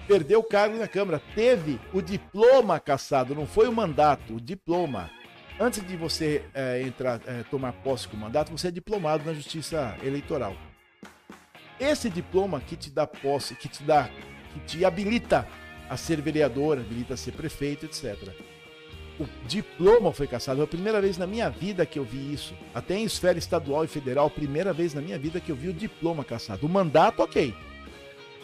Speaker 1: perdeu o cargo na Câmara. Teve o diploma cassado, não foi o mandato, o diploma. Antes de você é, entrar, é, tomar posse com o mandato, você é diplomado na Justiça Eleitoral. Esse diploma que te dá posse, que te dá, que te habilita a ser vereador, habilita a ser prefeito, etc. O diploma foi cassado. É a primeira vez na minha vida que eu vi isso. Até em esfera estadual e federal, primeira vez na minha vida que eu vi o diploma cassado. O mandato, ok.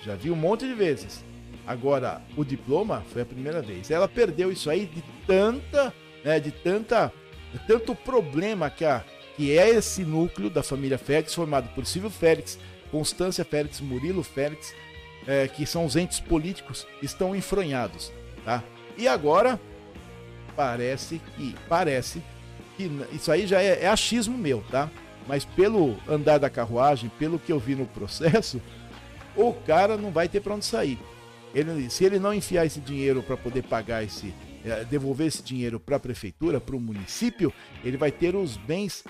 Speaker 1: Já vi um monte de vezes. Agora, o diploma foi a primeira vez. Ela perdeu isso aí de tanta, né, de tanta, de tanto problema que, a, que é esse núcleo da família Félix, formado por Silvio Félix, Constância Félix, Murilo Félix, é, que são os entes políticos, estão enfronhados, tá? E agora parece que parece que isso aí já é, é achismo meu, tá? Mas pelo andar da carruagem, pelo que eu vi no processo, o cara não vai ter para onde sair. Ele, se ele não enfiar esse dinheiro para poder pagar esse, é, devolver esse dinheiro para a prefeitura, para o município, ele vai ter os bens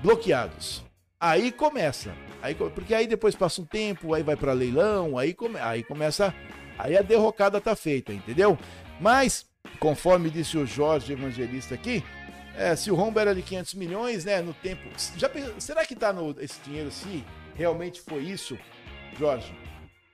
Speaker 1: bloqueados. Aí começa, aí, porque aí depois passa um tempo, aí vai para leilão, aí, come, aí começa, aí a derrocada tá feita, entendeu? Mas, conforme disse o Jorge Evangelista aqui, é, se o rombo era de 500 milhões, né, no tempo, já será que tá no esse dinheiro se realmente foi isso, Jorge?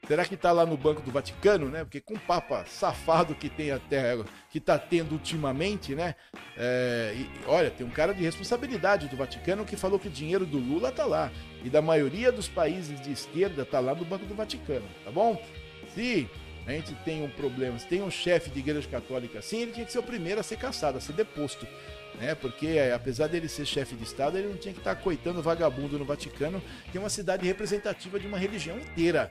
Speaker 1: Será que está lá no Banco do Vaticano, né? Porque com o Papa safado que tem até que está tendo ultimamente, né? É, e, olha, tem um cara de responsabilidade do Vaticano que falou que o dinheiro do Lula tá lá e da maioria dos países de esquerda tá lá no Banco do Vaticano, tá bom? Se a gente tem um problema, se tem um chefe de igreja católica assim, ele tinha que ser o primeiro a ser caçado, a ser deposto, né? Porque apesar dele ser chefe de estado, ele não tinha que estar tá coitando vagabundo no Vaticano, que é uma cidade representativa de uma religião inteira.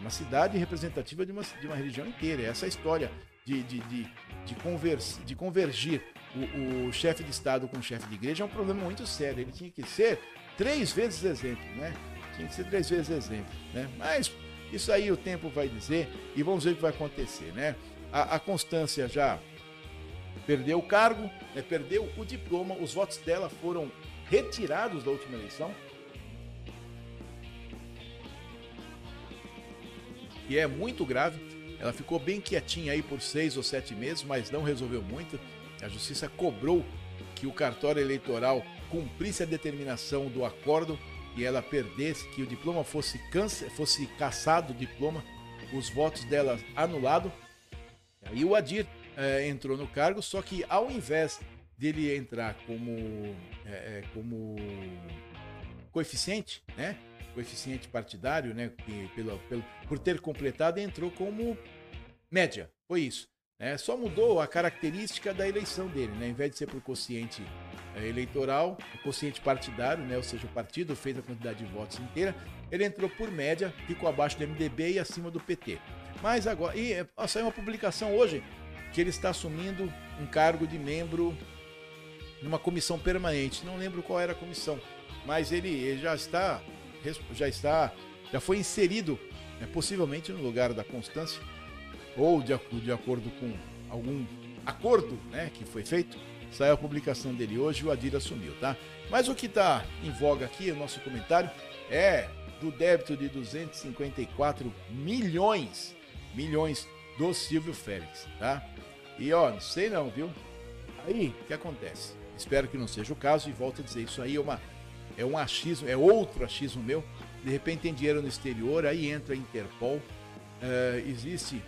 Speaker 1: Uma cidade representativa de uma, de uma religião inteira. Essa é história de, de, de, de, convers, de convergir o, o chefe de Estado com o chefe de igreja é um problema muito sério. Ele tinha que ser três vezes exemplo, né? Tinha que ser três vezes exemplo, né? Mas isso aí o tempo vai dizer e vamos ver o que vai acontecer, né? A, a Constância já perdeu o cargo, né? perdeu o diploma, os votos dela foram retirados da última eleição. E é muito grave. Ela ficou bem quietinha aí por seis ou sete meses, mas não resolveu muito. A justiça cobrou que o cartório eleitoral cumprisse a determinação do acordo e ela perdesse, que o diploma fosse, cance, fosse caçado, o diploma, os votos dela anulado. Aí o Adir é, entrou no cargo, só que ao invés dele entrar como, é, como coeficiente, né? Coeficiente partidário, né, que, pelo, pelo, por ter completado, entrou como média. Foi isso. Né? Só mudou a característica da eleição dele, né? Em vez de ser por quociente é, eleitoral, quociente partidário, né? Ou seja, o partido fez a quantidade de votos inteira, ele entrou por média, ficou abaixo do MDB e acima do PT. Mas agora, e ó, saiu uma publicação hoje que ele está assumindo um cargo de membro numa comissão permanente. Não lembro qual era a comissão, mas ele, ele já está já está, já foi inserido, né, possivelmente no lugar da Constância, ou de, de acordo com algum acordo né, que foi feito, saiu a publicação dele hoje o Adir assumiu, tá? Mas o que está em voga aqui, o nosso comentário, é do débito de 254 milhões, milhões do Silvio Félix, tá? E ó, não sei não, viu? Aí, o que acontece? Espero que não seja o caso e volto a dizer, isso aí é uma é um achismo, é outro achismo meu. De repente tem dinheiro no exterior, aí entra a Interpol. Uh, existe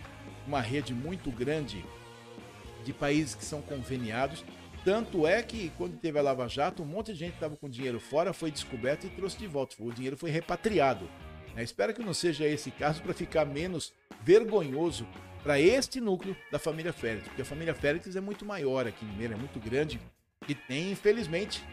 Speaker 1: uma rede muito grande de países que são conveniados. Tanto é que quando teve a Lava Jato, um monte de gente estava com dinheiro fora, foi descoberto e trouxe de volta. O dinheiro foi repatriado. É, espero que não seja esse caso para ficar menos vergonhoso para este núcleo da família Félix, porque a família Félix é muito maior aqui no Meira, é muito grande e tem, infelizmente,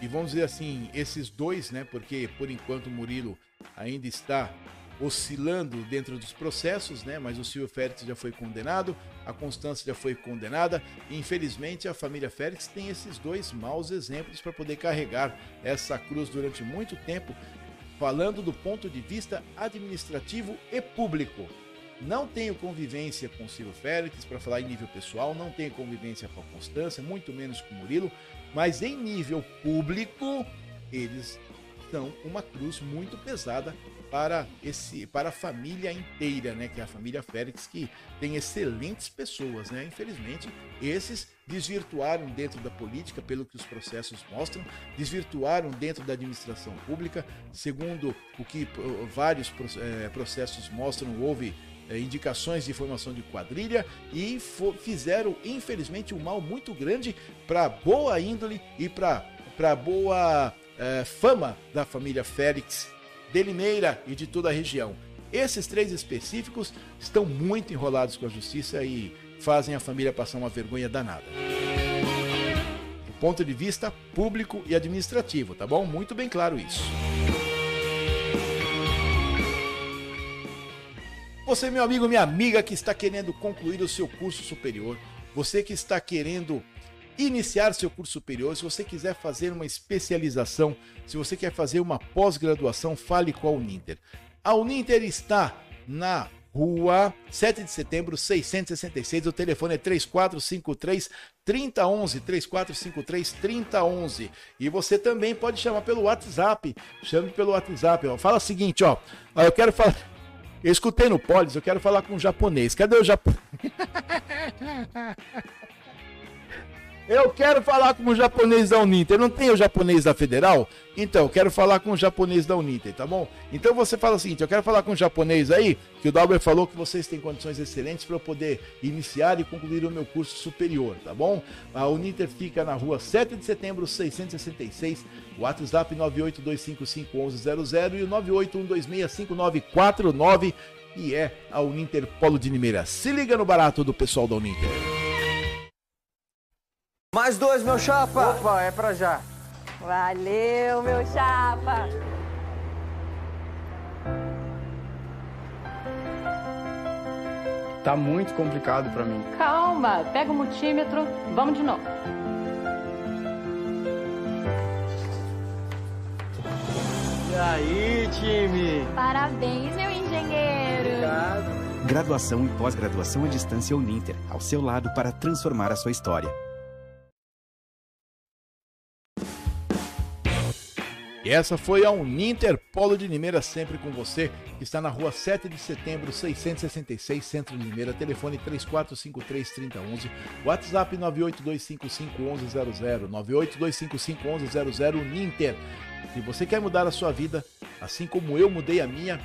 Speaker 1: e vamos dizer assim, esses dois, né? Porque por enquanto o Murilo ainda está oscilando dentro dos processos, né? Mas o Silvio Félix já foi condenado, a Constância já foi condenada, e infelizmente a família Félix tem esses dois maus exemplos para poder carregar essa cruz durante muito tempo, falando do ponto de vista administrativo e público. Não tenho convivência com o Ciro Félix, para falar em nível pessoal, não tenho convivência com a Constância, muito menos com o Murilo, mas em nível público, eles são uma cruz muito pesada para esse para a família inteira, né, que é a família Félix que tem excelentes pessoas, né? Infelizmente, esses desvirtuaram dentro da política, pelo que os processos mostram, desvirtuaram dentro da administração pública, segundo o que vários eh, processos mostram, houve eh, indicações de formação de quadrilha e fizeram, infelizmente, um mal muito grande para boa índole e para boa é, fama da família Félix, de Limeira e de toda a região. Esses três específicos estão muito enrolados com a justiça e fazem a família passar uma vergonha danada. Do ponto de vista público e administrativo, tá bom? Muito bem claro isso. Você, meu amigo, minha amiga que está querendo concluir o seu curso superior, você que está querendo iniciar seu curso superior, se você quiser fazer uma especialização, se você quer fazer uma pós-graduação, fale com a Uninter. A Uninter está na Rua 7 de setembro, 666. O telefone é 3453 3011. 3453 3011. E você também pode chamar pelo WhatsApp. Chame pelo WhatsApp. Ó. Fala o seguinte, ó. eu quero falar. Eu escutei no Polis, eu quero falar com um japonês. Cadê o japonês? Eu quero falar com o japonês da Uninter. Não tem o japonês da Federal? Então, eu quero falar com o japonês da Uninter, tá bom? Então você fala o seguinte: eu quero falar com o japonês aí, que o Dauber falou que vocês têm condições excelentes para eu poder iniciar e concluir o meu curso superior, tá bom? A Uninter fica na rua 7 de setembro, 666, WhatsApp 982551100 e o 981265949 e é a Uninter Polo de Limeira. Se liga no barato do pessoal da Uninter.
Speaker 3: Mais dois, meu chapa.
Speaker 4: Opa, é pra já.
Speaker 5: Valeu, meu chapa.
Speaker 4: Tá muito complicado pra mim.
Speaker 6: Calma, pega o multímetro, vamos de novo.
Speaker 4: E aí, time?
Speaker 5: Parabéns, meu engenheiro.
Speaker 4: Obrigado.
Speaker 7: Graduação e pós-graduação à distância Uninter, ao seu lado para transformar a sua história.
Speaker 1: E essa foi a Uninter Polo de Limeira, sempre com você, que está na rua 7 de setembro, 666, Centro de Limeira, telefone 3453-3011, WhatsApp 982551100, 982551100, Uninter. Se você quer mudar a sua vida, assim como eu mudei a minha,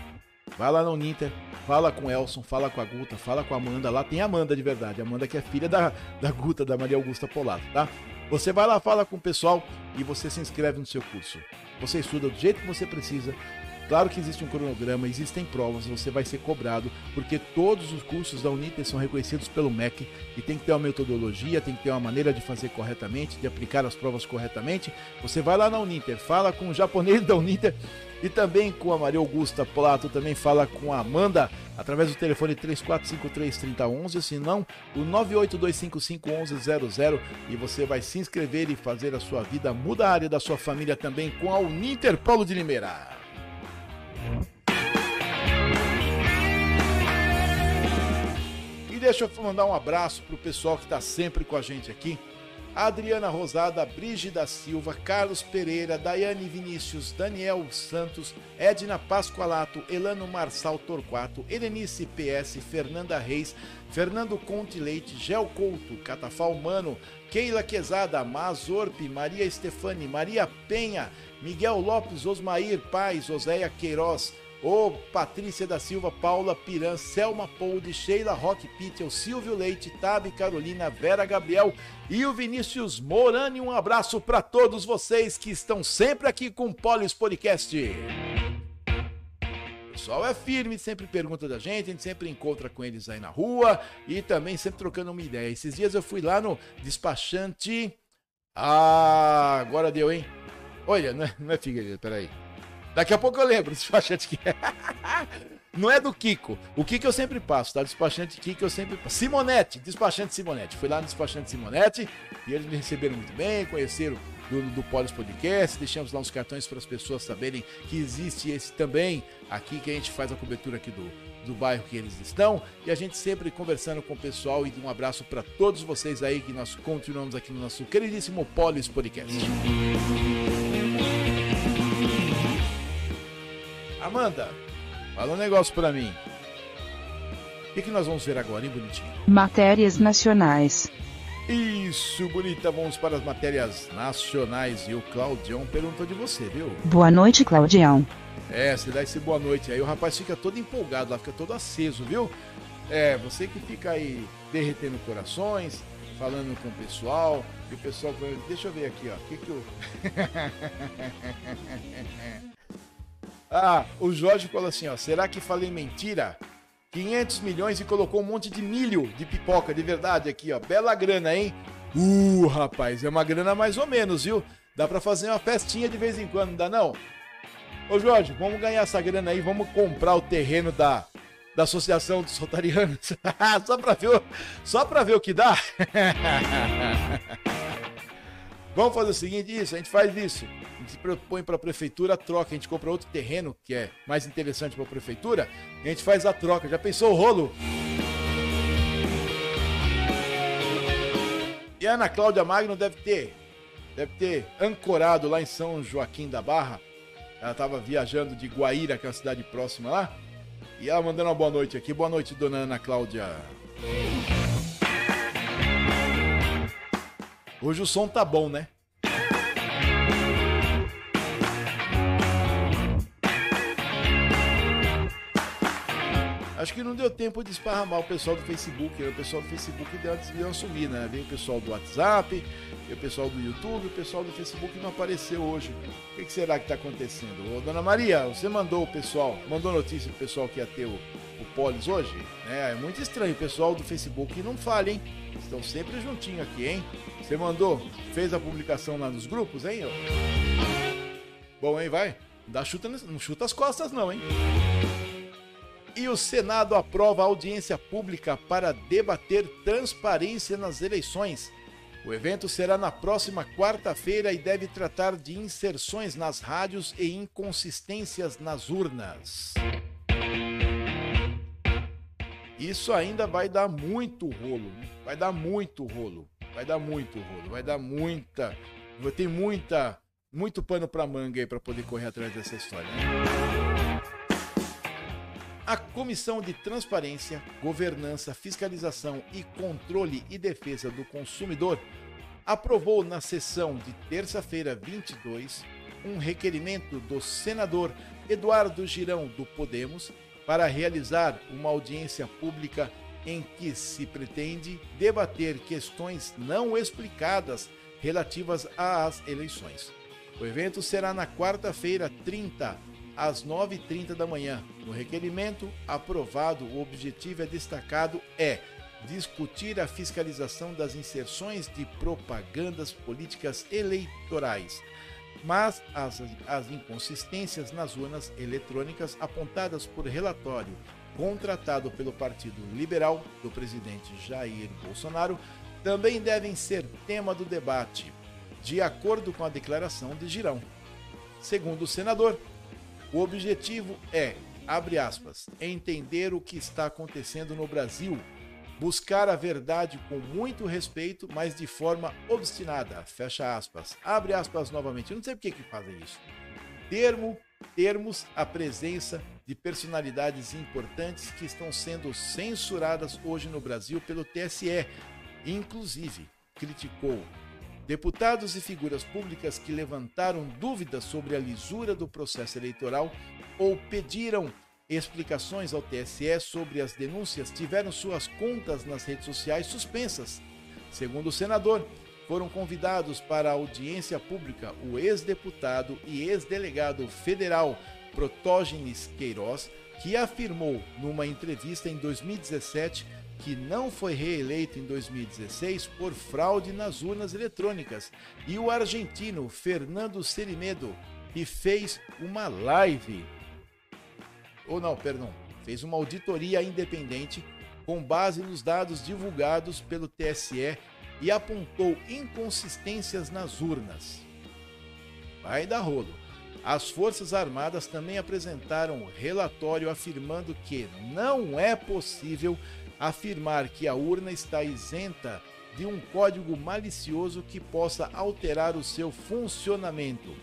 Speaker 1: Vai lá na Uninter, fala com o Elson, fala com a Guta, fala com a Amanda. Lá tem a Amanda de verdade. A Amanda que é filha da, da Guta, da Maria Augusta Polato, tá? Você vai lá, fala com o pessoal e você se inscreve no seu curso. Você estuda do jeito que você precisa. Claro que existe um cronograma, existem provas, você vai ser cobrado, porque todos os cursos da Uninter são reconhecidos pelo MEC e tem que ter uma metodologia, tem que ter uma maneira de fazer corretamente, de aplicar as provas corretamente. Você vai lá na Uninter, fala com o japonês da Uninter e também com a Maria Augusta Plato, também fala com a Amanda através do telefone 34533011, se não o 982551100 e você vai se inscrever e fazer a sua vida mudar área da sua família também com a Uninter Paulo de Limeira. E deixa eu mandar um abraço pro pessoal que está sempre com a gente aqui. Adriana Rosada, Brígida Silva, Carlos Pereira, Daiane Vinícius, Daniel Santos, Edna Pascoalato, Elano Marçal Torquato, Helenice PS, Fernanda Reis, Fernando Conte Leite, Gel Couto, Catafal Mano, Keila Quezada, Mazorpe, Maria Stefani, Maria Penha, Miguel Lopes, Osmair Paz, Oséia Queiroz, Ô Patrícia da Silva, Paula Piran, Selma Poldi, Sheila Rock Pittel, Silvio Leite, Tabi Carolina, Vera Gabriel e o Vinícius Morani. Um abraço para todos vocês que estão sempre aqui com o Polis Podcast. Pessoal é firme, sempre pergunta da gente, a gente sempre encontra com eles aí na rua e também sempre trocando uma ideia. Esses dias eu fui lá no despachante. Ah, agora deu, hein? Olha, não é, não é Figueiredo, peraí. Daqui a pouco eu lembro, despachante que é. Não é do Kiko. O Kiko eu sempre passo, tá? Despachante Kiko eu sempre passo. Simonete, despachante Simonete. Fui lá no despachante Simonete e eles me receberam muito bem, conheceram do, do Polis Podcast. Deixamos lá uns cartões para as pessoas saberem que existe esse também aqui que a gente faz a cobertura aqui do do bairro que eles estão e a gente sempre conversando com o pessoal e um abraço para todos vocês aí que nós continuamos aqui no nosso queridíssimo Polis Podcast. Amanda, fala um negócio para mim. O que, que nós vamos ver agora, hein, bonitinho?
Speaker 2: Matérias nacionais.
Speaker 1: Isso, bonita. Vamos para as matérias nacionais. E o Claudião perguntou de você, viu?
Speaker 2: Boa noite, Claudião.
Speaker 1: É, você dá esse boa noite aí. O rapaz fica todo empolgado lá, fica todo aceso, viu? É, você que fica aí derretendo corações, falando com o pessoal. E o pessoal. Deixa eu ver aqui, ó. O que que eu. ah, o Jorge falou assim, ó. Será que falei mentira? 500 milhões e colocou um monte de milho de pipoca, de verdade aqui, ó. Bela grana, hein? Uh, rapaz, é uma grana mais ou menos, viu? Dá pra fazer uma festinha de vez em quando, não dá não? Ô Jorge, vamos ganhar essa grana aí, vamos comprar o terreno da, da Associação dos Rotarianos. só, pra ver, só pra ver o que dá. vamos fazer o seguinte, isso, a gente faz isso. Gente propõe para a prefeitura a troca, a gente compra outro terreno que é mais interessante para a prefeitura, e a gente faz a troca. Já pensou o rolo? E a Ana Cláudia Magno deve ter, deve ter ancorado lá em São Joaquim da Barra. Ela estava viajando de Guaíra, que é uma cidade próxima lá. E ela mandando uma boa noite aqui. Boa noite, dona Ana Cláudia. Hoje o som tá bom, né? Acho que não deu tempo de esparramar o pessoal do Facebook. Né? O pessoal do Facebook deu, deu uma sumida, né? Veio o pessoal do WhatsApp, o pessoal do YouTube, o pessoal do Facebook não apareceu hoje. O que, que será que está acontecendo? Ô, Dona Maria, você mandou o pessoal, mandou notícia pro pessoal que ia ter o, o Polis hoje? É, é muito estranho, o pessoal do Facebook não fala, hein? Estão sempre juntinho aqui, hein? Você mandou, fez a publicação lá nos grupos, hein? Bom, hein, vai? Não, dá chuta, não chuta as costas não, hein? E o Senado aprova audiência pública para debater transparência nas eleições. O evento será na próxima quarta-feira e deve tratar de inserções nas rádios e inconsistências nas urnas. Isso ainda vai dar muito rolo, vai dar muito rolo, vai dar muito rolo, vai dar muita, vai ter muita, muito pano para manga aí para poder correr atrás dessa história. Né? A Comissão de Transparência, Governança, Fiscalização e Controle e Defesa do Consumidor aprovou na sessão de terça-feira 22 um requerimento do senador Eduardo Girão do Podemos para realizar uma audiência pública em que se pretende debater questões não explicadas relativas às eleições. O evento será na quarta-feira 30 às 9h30 da manhã. No requerimento aprovado, o objetivo é destacado é discutir a fiscalização das inserções de propagandas políticas eleitorais, mas as, as inconsistências nas urnas eletrônicas apontadas por relatório contratado pelo Partido Liberal do presidente Jair Bolsonaro também devem ser tema do debate, de acordo com a declaração de Girão. Segundo o senador, o objetivo é, abre aspas, entender o que está acontecendo no Brasil, buscar a verdade com muito respeito, mas de forma obstinada, fecha aspas. Abre aspas novamente. Eu não sei por que, que fazem isso. Termo, termos a presença de personalidades importantes que estão sendo censuradas hoje no Brasil pelo TSE. Inclusive, criticou Deputados e figuras públicas que levantaram dúvidas sobre a lisura do processo eleitoral ou pediram explicações ao TSE sobre as denúncias tiveram suas contas nas redes sociais suspensas. Segundo o senador, foram convidados para a audiência pública o ex-deputado e ex-delegado federal Protógenes Queiroz, que afirmou numa entrevista em 2017 que não foi reeleito em 2016 por fraude nas urnas eletrônicas, e o argentino Fernando Cerimedo, que fez uma live. Ou não, perdão, fez uma auditoria independente com base nos dados divulgados pelo TSE e apontou inconsistências nas urnas. Vai dar rolo. as Forças Armadas também apresentaram relatório afirmando que não é possível afirmar que a urna está isenta de um código malicioso que possa alterar o seu funcionamento.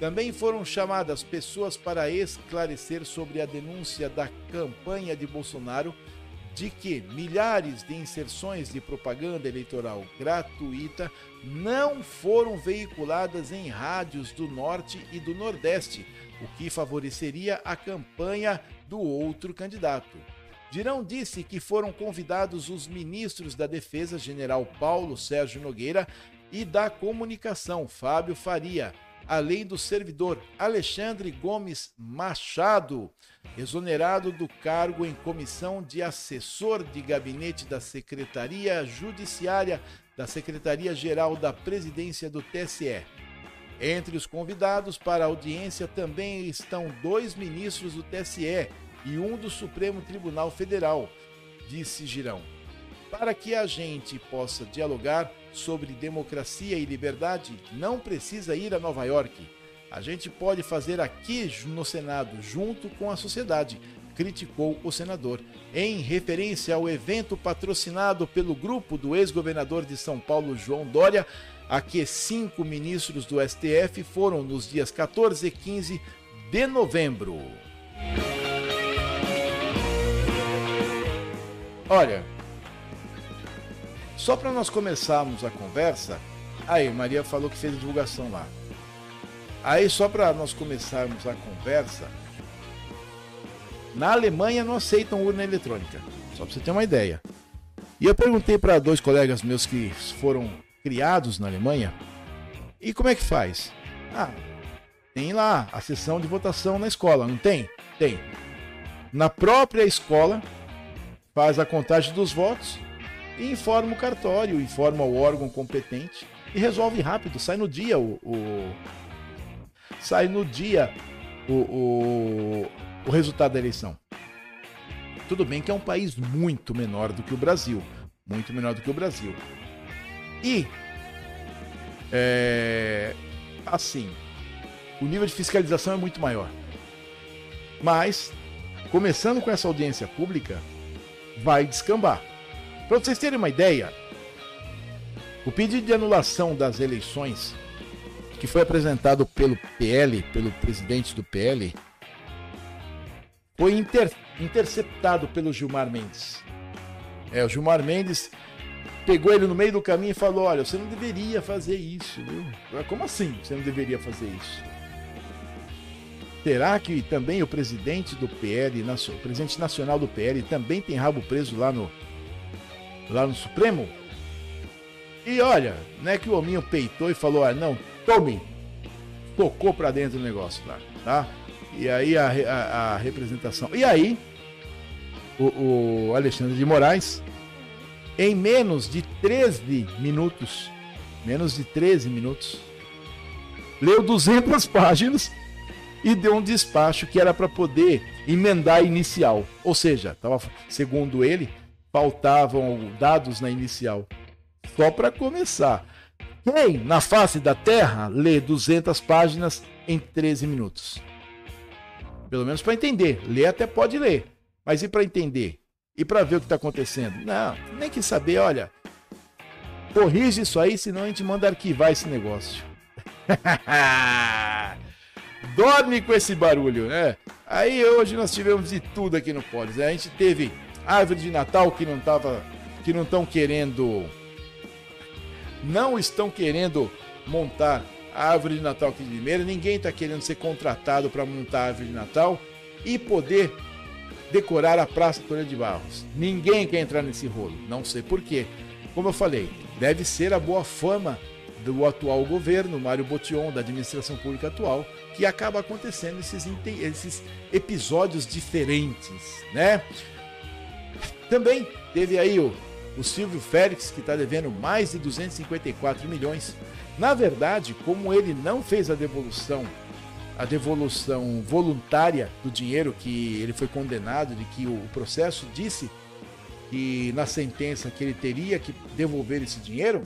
Speaker 1: Também foram chamadas pessoas para esclarecer sobre a denúncia da campanha de Bolsonaro de que milhares de inserções de propaganda eleitoral gratuita não foram veiculadas em rádios do Norte e do Nordeste, o que favoreceria a campanha do outro candidato. Dirão disse que foram convidados os ministros da Defesa, general Paulo Sérgio Nogueira, e da Comunicação, Fábio Faria, além do servidor Alexandre Gomes Machado, exonerado do cargo em comissão de assessor de gabinete da Secretaria Judiciária da Secretaria-Geral da Presidência do TSE. Entre os convidados para a audiência também estão dois ministros do TSE e um do Supremo Tribunal Federal, disse Girão. Para que a gente possa dialogar sobre democracia e liberdade, não precisa ir a Nova York. A gente pode fazer aqui no Senado, junto com a sociedade, criticou o senador, em referência ao evento patrocinado pelo grupo do ex-governador de São Paulo, João Dória, a que cinco ministros do STF foram nos dias 14 e 15 de novembro. Olha, só para nós começarmos a conversa, aí Maria falou que fez divulgação lá. Aí só para nós começarmos a conversa, na Alemanha não aceitam urna eletrônica, só para você ter uma ideia. E eu perguntei para dois colegas meus que foram criados na Alemanha, e como é que faz? Ah, tem lá a sessão de votação na escola, não tem? Tem. Na própria escola faz a contagem dos votos e informa o cartório, informa o órgão competente e resolve rápido, sai no dia o, o sai no dia o, o, o resultado da eleição. Tudo bem que é um país muito menor do que o Brasil, muito menor do que o Brasil. E é, assim, o nível de fiscalização é muito maior. Mas, começando com essa audiência pública, vai descambar. Para vocês terem uma ideia, o pedido de anulação das eleições que foi apresentado pelo PL, pelo presidente do PL, foi inter, interceptado pelo Gilmar Mendes. É, o Gilmar Mendes pegou ele no meio do caminho e falou: Olha, você não deveria fazer isso, viu? Como assim você não deveria fazer isso? Será que também o presidente do PL, o presidente nacional do PL, também tem rabo preso lá no, lá no Supremo? E olha, não é que o hominho peitou e falou, ah, não, tome, tocou para dentro do negócio lá, tá? E aí a, a, a representação. E aí, o, o, Alexandre de Moraes, em menos de 13 minutos, menos de 13 minutos, leu 200 páginas e deu um despacho que era para poder emendar a inicial. Ou seja, tava, segundo ele, faltavam dados na inicial. Só para começar. Quem na face da Terra lê 200 páginas em 13 minutos? Pelo menos para entender. Ler até pode ler, mas e para entender? E para ver o que está acontecendo? Não, nem que saber, olha. Corrige isso aí, senão a gente manda arquivar esse negócio. dorme com esse barulho, né? Aí hoje nós tivemos de tudo aqui no Polis. Né? A gente teve árvore de Natal que não tava, que não estão querendo, não estão querendo montar a árvore de Natal aqui de Limeira. Ninguém está querendo ser contratado para montar a árvore de Natal e poder decorar a Praça Torre de Barros. Ninguém quer entrar nesse rolo. Não sei porquê. Como eu falei, deve ser a boa fama do atual governo, Mário Botion, da administração pública atual, que acaba acontecendo esses, esses episódios diferentes, né? Também teve aí o, o Silvio Félix, que está devendo mais de 254 milhões. Na verdade, como ele não fez a devolução, a devolução voluntária do dinheiro que ele foi condenado, de que o processo disse que na sentença que ele teria que devolver esse dinheiro,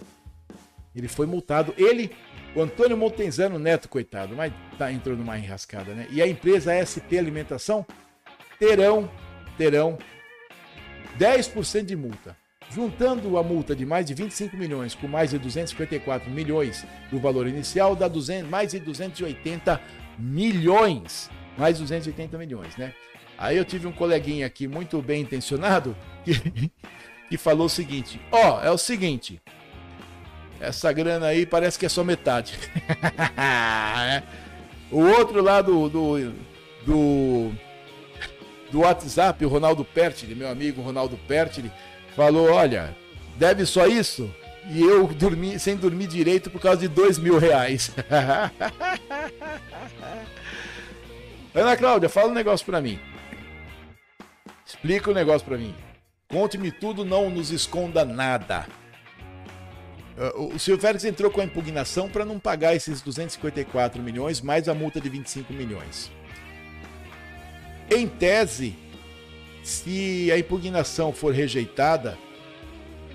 Speaker 1: ele foi multado, ele O Antônio Montenzano Neto, coitado, mas tá entrando numa enrascada, né? E a empresa SP Alimentação terão, terão 10% de multa. Juntando a multa de mais de 25 milhões com mais de 254 milhões do valor inicial, dá 200, mais de 280 milhões. Mais 280 milhões, né? Aí eu tive um coleguinha aqui muito bem intencionado que, que falou o seguinte: Ó, oh, é o seguinte, essa grana aí parece que é só metade. o outro lá do, do, do, do WhatsApp, o Ronaldo Pertile, meu amigo Ronaldo Pertile, falou: olha, deve só isso? E eu dormi sem dormir direito por causa de dois mil reais. Ana Cláudia, fala um negócio pra mim. Explica o um negócio pra mim. Conte-me tudo, não nos esconda nada. Uh, o Silvio Félix entrou com a impugnação para não pagar esses 254 milhões mais a multa de 25 milhões. Em tese, se a impugnação for rejeitada,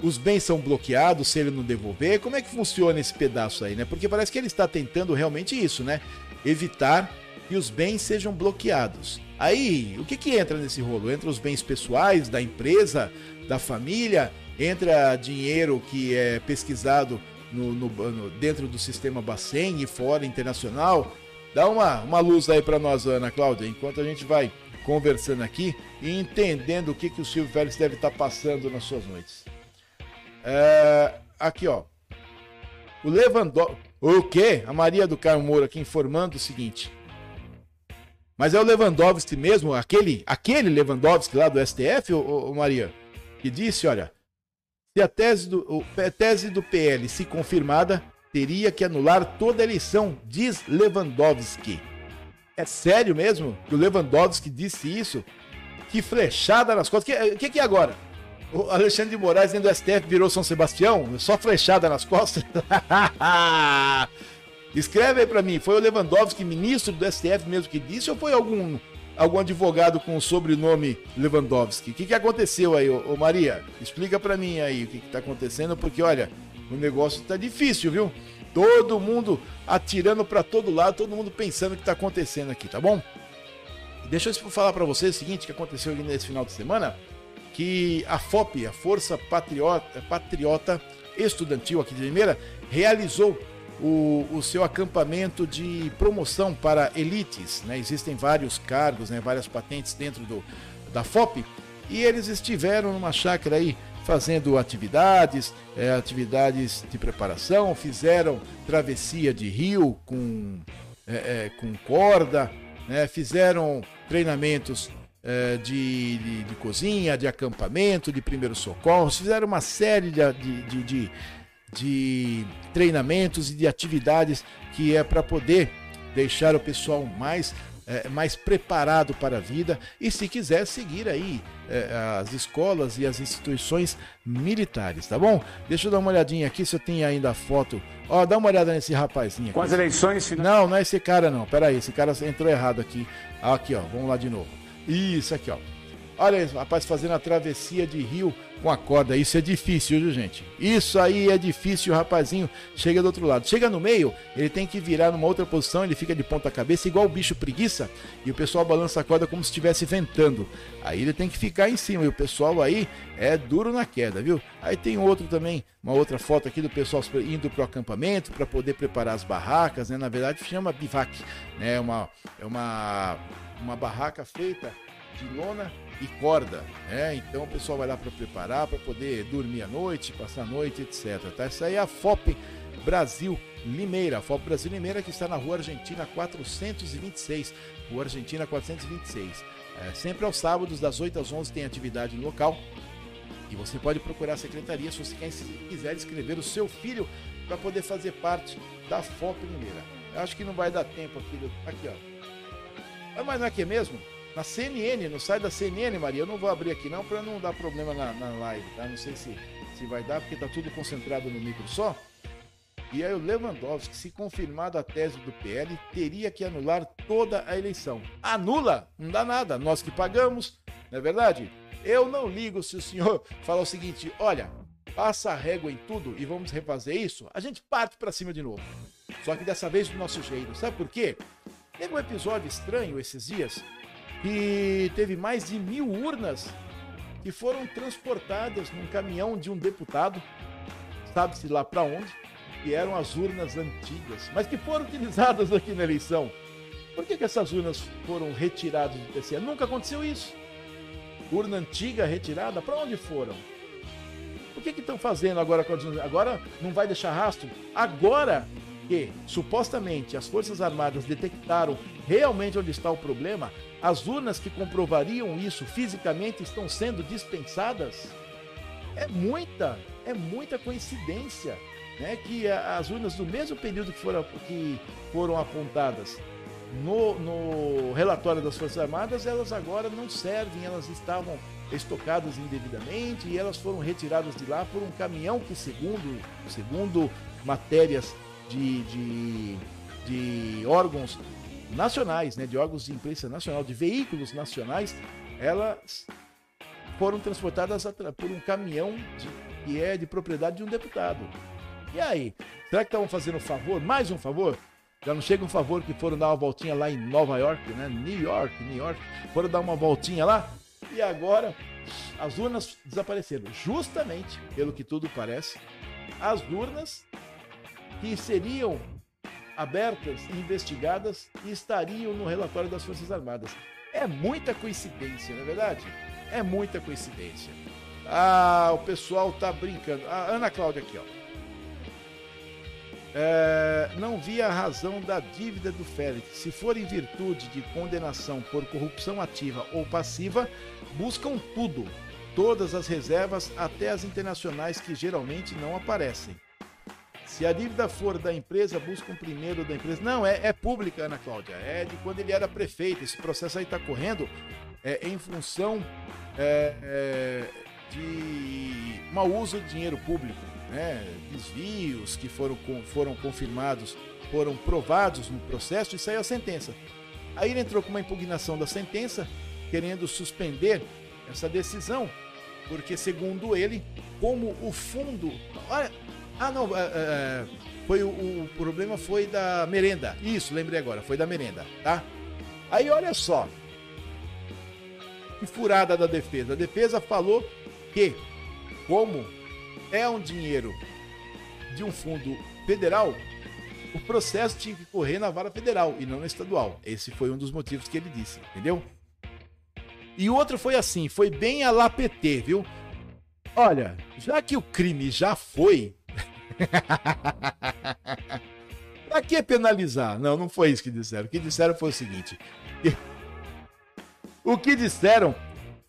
Speaker 1: os bens são bloqueados se ele não devolver. Como é que funciona esse pedaço aí, né? Porque parece que ele está tentando realmente isso, né? Evitar que os bens sejam bloqueados. Aí, o que que entra nesse rolo? Entra os bens pessoais da empresa, da família, entra dinheiro que é pesquisado no, no, no, dentro do sistema Bacen e fora internacional. Dá uma, uma luz aí para nós, Ana Cláudia, enquanto a gente vai conversando aqui e entendendo o que, que o Silvio Félix deve estar tá passando nas suas noites. É, aqui, ó. O Lewandowski. O quê? A Maria do Carmo Moura aqui informando o seguinte. Mas é o Lewandowski mesmo, aquele, aquele Lewandowski lá do STF, ô, ô Maria, que disse, olha, se a tese do, a tese do PL se confirmada, teria que anular toda a eleição, diz Lewandowski. É sério mesmo que o Lewandowski disse isso? Que flechada nas costas. O que, que, que é agora? O Alexandre de Moraes dentro do STF virou São Sebastião? Só flechada nas costas? Escreve aí para mim, foi o Lewandowski, ministro do STF mesmo que disse ou foi algum algum advogado com o sobrenome Lewandowski. O que, que aconteceu aí, ô, ô Maria? Explica para mim aí o que, está acontecendo, porque olha, o negócio tá difícil, viu? Todo mundo atirando para todo lado, todo mundo pensando o que está acontecendo aqui, tá bom? Deixa eu falar para vocês o seguinte que aconteceu nesse final de semana, que a FOP, a Força Patriota, Patriota Estudantil aqui de Limeira, realizou o, o seu acampamento de promoção para elites. Né? Existem vários cargos, né? várias patentes dentro do, da FOP, e eles estiveram numa chácara aí fazendo atividades, é, atividades de preparação, fizeram travessia de rio com, é, é, com corda, né? fizeram treinamentos é, de, de, de, cozinha, de acampamento, de primeiros socorros, fizeram uma série de, de, de de treinamentos e de atividades que é para poder deixar o pessoal mais é, mais preparado para a vida e se quiser seguir aí é, as escolas e as instituições militares, tá bom? Deixa eu dar uma olhadinha aqui se eu tenho ainda a foto. Ó, dá uma olhada nesse rapazinho aqui.
Speaker 4: Com as eleições
Speaker 1: Não, não é esse cara não. Pera aí, esse cara entrou errado aqui. Aqui, ó, vamos lá de novo. Isso aqui, ó. Olha esse rapaz fazendo a travessia de rio com a corda. Isso é difícil, viu, gente? Isso aí é difícil, o rapazinho chega do outro lado. Chega no meio, ele tem que virar numa outra posição, ele fica de ponta cabeça, igual o bicho preguiça, e o pessoal balança a corda como se estivesse ventando. Aí ele tem que ficar em cima, e o pessoal aí é duro na queda, viu? Aí tem outro também, uma outra foto aqui do pessoal indo pro acampamento para poder preparar as barracas, né? Na verdade chama bivac, né? É uma, é uma, uma barraca feita de lona e corda, né? Então o pessoal vai lá para preparar, para poder dormir à noite, passar a noite, etc. Tá? Essa aí é a FOP Brasil Limeira, a FOP Brasil Limeira que está na Rua Argentina 426, Rua Argentina 426. É, sempre aos sábados, das 8 às 11, tem atividade no local. E você pode procurar a secretaria se você quiser inscrever o seu filho para poder fazer parte da FOP Limeira. Eu acho que não vai dar tempo aqui. Aqui, ó. Mas não é que é mesmo? Na CNN, no site da CNN, Maria. Eu não vou abrir aqui não para não dar problema na, na live, tá? Não sei se, se vai dar, porque tá tudo concentrado no micro só. E aí o Lewandowski, se confirmada a tese do PL, teria que anular toda a eleição. Anula? Não dá nada. Nós que pagamos, não é verdade? Eu não ligo se o senhor falar o seguinte: olha, passa a régua em tudo e vamos refazer isso. A gente parte para cima de novo. Só que dessa vez do nosso jeito. Sabe por quê? Teve um episódio estranho esses dias que teve mais de mil urnas que foram transportadas num caminhão de um deputado, sabe-se lá para onde, que eram as urnas antigas, mas que foram utilizadas aqui na eleição. Por que, que essas urnas foram retiradas do TCE? Nunca aconteceu isso. Urna antiga retirada, para onde foram? O que estão fazendo agora com urnas? Agora não vai deixar rastro? Agora supostamente as Forças Armadas detectaram realmente onde está o problema, as urnas que comprovariam isso fisicamente estão sendo dispensadas? É muita, é muita coincidência né, que as urnas do mesmo período que foram, que foram apontadas no, no relatório das Forças Armadas, elas agora não servem, elas estavam estocadas indevidamente e elas foram retiradas de lá por um caminhão que, segundo, segundo matérias de, de, de órgãos nacionais, né, de órgãos de imprensa nacional, de veículos nacionais, elas foram transportadas por um caminhão de, que é de propriedade de um deputado. E aí, será que estavam fazendo um favor, mais um favor? Já não chega um favor que foram dar uma voltinha lá em Nova York, né? New York, New York. Foram dar uma voltinha lá e agora as urnas desapareceram. Justamente, pelo que tudo parece, as urnas que seriam abertas investigadas e estariam no relatório das Forças Armadas. É muita coincidência, não é verdade? É muita coincidência. Ah, o pessoal tá brincando. A Ana Cláudia aqui, ó. É, não vi a razão da dívida do Félix. Se for em virtude de condenação por corrupção ativa ou passiva, buscam tudo, todas as reservas, até as internacionais que geralmente não aparecem. Se a dívida for da empresa, buscam primeiro da empresa. Não, é, é pública, Ana Cláudia. É de quando ele era prefeito. Esse processo aí está correndo é, em função é, é, de mau uso de dinheiro público né, desvios que foram, foram confirmados, foram provados no processo e saiu a sentença. Aí ele entrou com uma impugnação da sentença, querendo suspender essa decisão, porque segundo ele, como o fundo. Olha, ah, não, é, é, foi o, o problema foi da merenda. Isso, lembrei agora, foi da merenda, tá? Aí olha só, que furada da defesa. A defesa falou que, como é um dinheiro de um fundo federal, o processo tinha que correr na vara federal e não na estadual. Esse foi um dos motivos que ele disse, entendeu? E o outro foi assim, foi bem a lá PT, viu? Olha, já que o crime já foi, pra que penalizar? Não, não foi isso que disseram. O que disseram foi o seguinte: o que disseram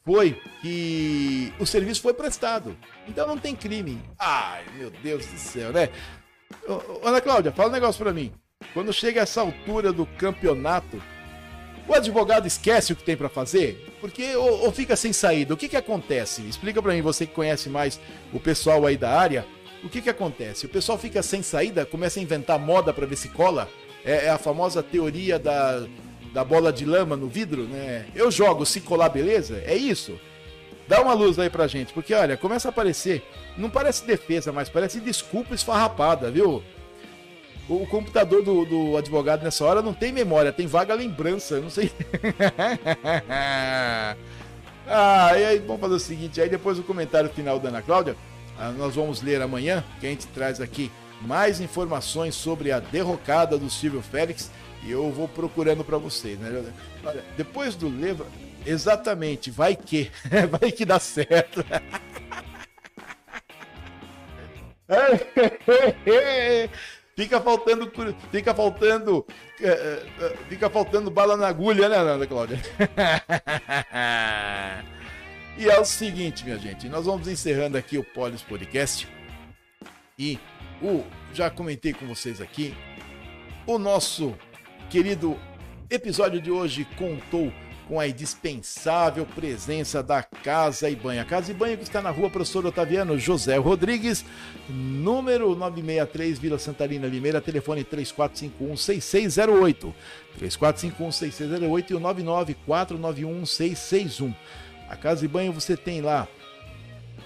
Speaker 1: foi que o serviço foi prestado. Então não tem crime. Ai, meu Deus do céu, né? Ana Cláudia, fala um negócio para mim. Quando chega essa altura do campeonato, o advogado esquece o que tem para fazer? Porque ou, ou, fica sem saída? O que que acontece? Explica para mim, você que conhece mais o pessoal aí da área. O que que acontece? O pessoal fica sem saída, começa a inventar moda para ver se cola. É, é a famosa teoria da da bola de lama no vidro, né? Eu jogo, se colar, beleza? É isso? Dá uma luz aí pra gente, porque olha, começa a aparecer, não parece defesa, mas parece desculpa esfarrapada, viu? O, computador do, do, advogado nessa hora não tem memória, tem vaga lembrança, não sei. ah, e aí vamos fazer o seguinte, aí depois do comentário final da Ana Cláudia, nós vamos ler amanhã, que a gente traz aqui mais informações sobre a derrocada do Silvio Félix e eu vou procurando para vocês, né? Depois do Leva, exatamente, vai que, vai que dá certo. fica faltando, fica faltando, é, é, é, fica faltando bala na agulha, né, Ana Cláudia? e é o seguinte, minha gente, nós vamos encerrando aqui o Polis Podcast e o já comentei com vocês aqui o nosso querido episódio de hoje contou com a indispensável presença da Casa e Banha. Casa e Banha que está na rua Professor Otaviano José Rodrigues, número 963, Vila Santarina Limeira, telefone 3451-6608. 3451-6608 e o 99491-661. A Casa e Banho você tem lá,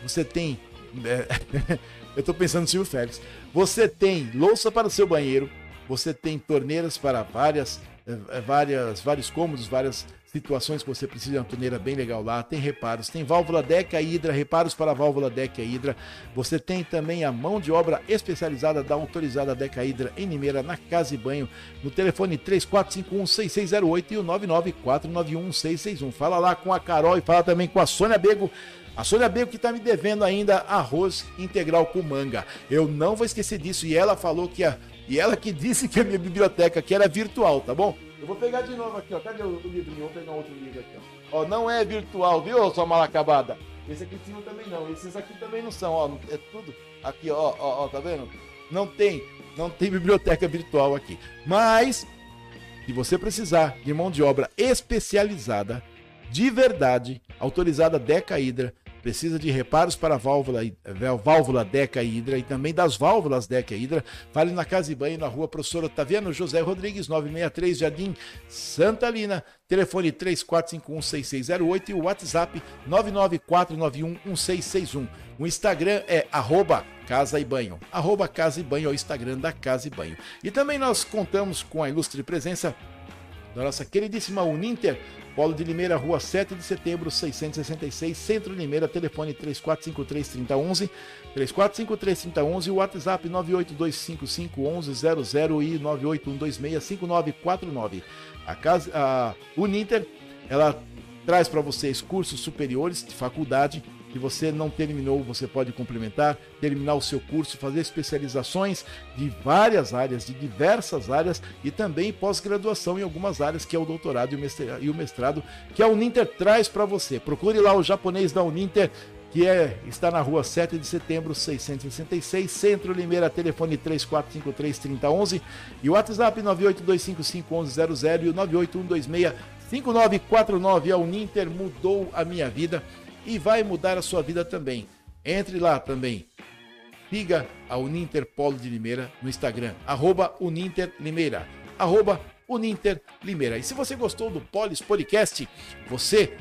Speaker 1: você tem... É, eu estou pensando no Silvio Félix. Você tem louça para o seu banheiro, Você tem torneiras para várias, eh, várias, vários cômodos, várias situações que você precisa de uma torneira bem legal lá. Tem reparos, tem válvula Deca Hidra, reparos para válvula Deca Hidra. Você tem também a mão de obra especializada da autorizada Deca Hidra em Limeira, na Casa e Banho, no telefone 3451-6608 e o 99491-661. Fala lá com a Carol e fala também com a Sônia Bego. A Sônia Bego que está me devendo ainda arroz integral com manga. Eu não vou esquecer disso. E ela falou que a. E ela que disse que a minha biblioteca aqui era virtual, tá bom? Eu vou pegar de novo aqui, ó. Cadê o, o livrinho? Vou pegar outro livro aqui, ó. Ó, não é virtual, viu, sua mal acabada? Esse aqui sim também não. Esses aqui também não são, ó. É tudo aqui, ó, ó, ó, tá vendo? Não tem, não tem biblioteca virtual aqui. Mas, se você precisar de mão de obra especializada, de verdade, autorizada Deca Hidra, precisa de reparos para a válvula, válvula Deca Hidra e também das válvulas Deca Hidra, fale na Casa e Banho, na rua Professor Otaviano José Rodrigues, 963, Jardim Santa Lina, telefone 34516608 e o WhatsApp 994911661. O Instagram é arroba Casa e Banho, arroba Casa e Banho é o Instagram da Casa e Banho. E também nós contamos com a ilustre presença da nossa queridíssima Uninter, Polo de Limeira, Rua 7 de Setembro, 666, Centro Limeira, telefone 3453-3011, 3453-3011 e o WhatsApp 982551100 e 981265949. A, casa, a Uninter, ela traz para vocês cursos superiores de faculdade, que você não terminou, você pode complementar, terminar o seu curso, fazer especializações de várias áreas, de diversas áreas e também pós-graduação em algumas áreas, que é o doutorado e o mestrado, que a Uninter traz para você. Procure lá o japonês da Uninter, que é, está na rua 7 de setembro, 666, Centro Limeira, telefone 3453-3011 e o WhatsApp 982551100 e o 98126-5949. A Uninter mudou a minha vida e vai mudar a sua vida também. Entre lá também. Siga a Uninter Polo de Limeira no Instagram, arroba Uninter Limeira, arroba Uninter Limeira. E se você gostou do Polis Podcast, você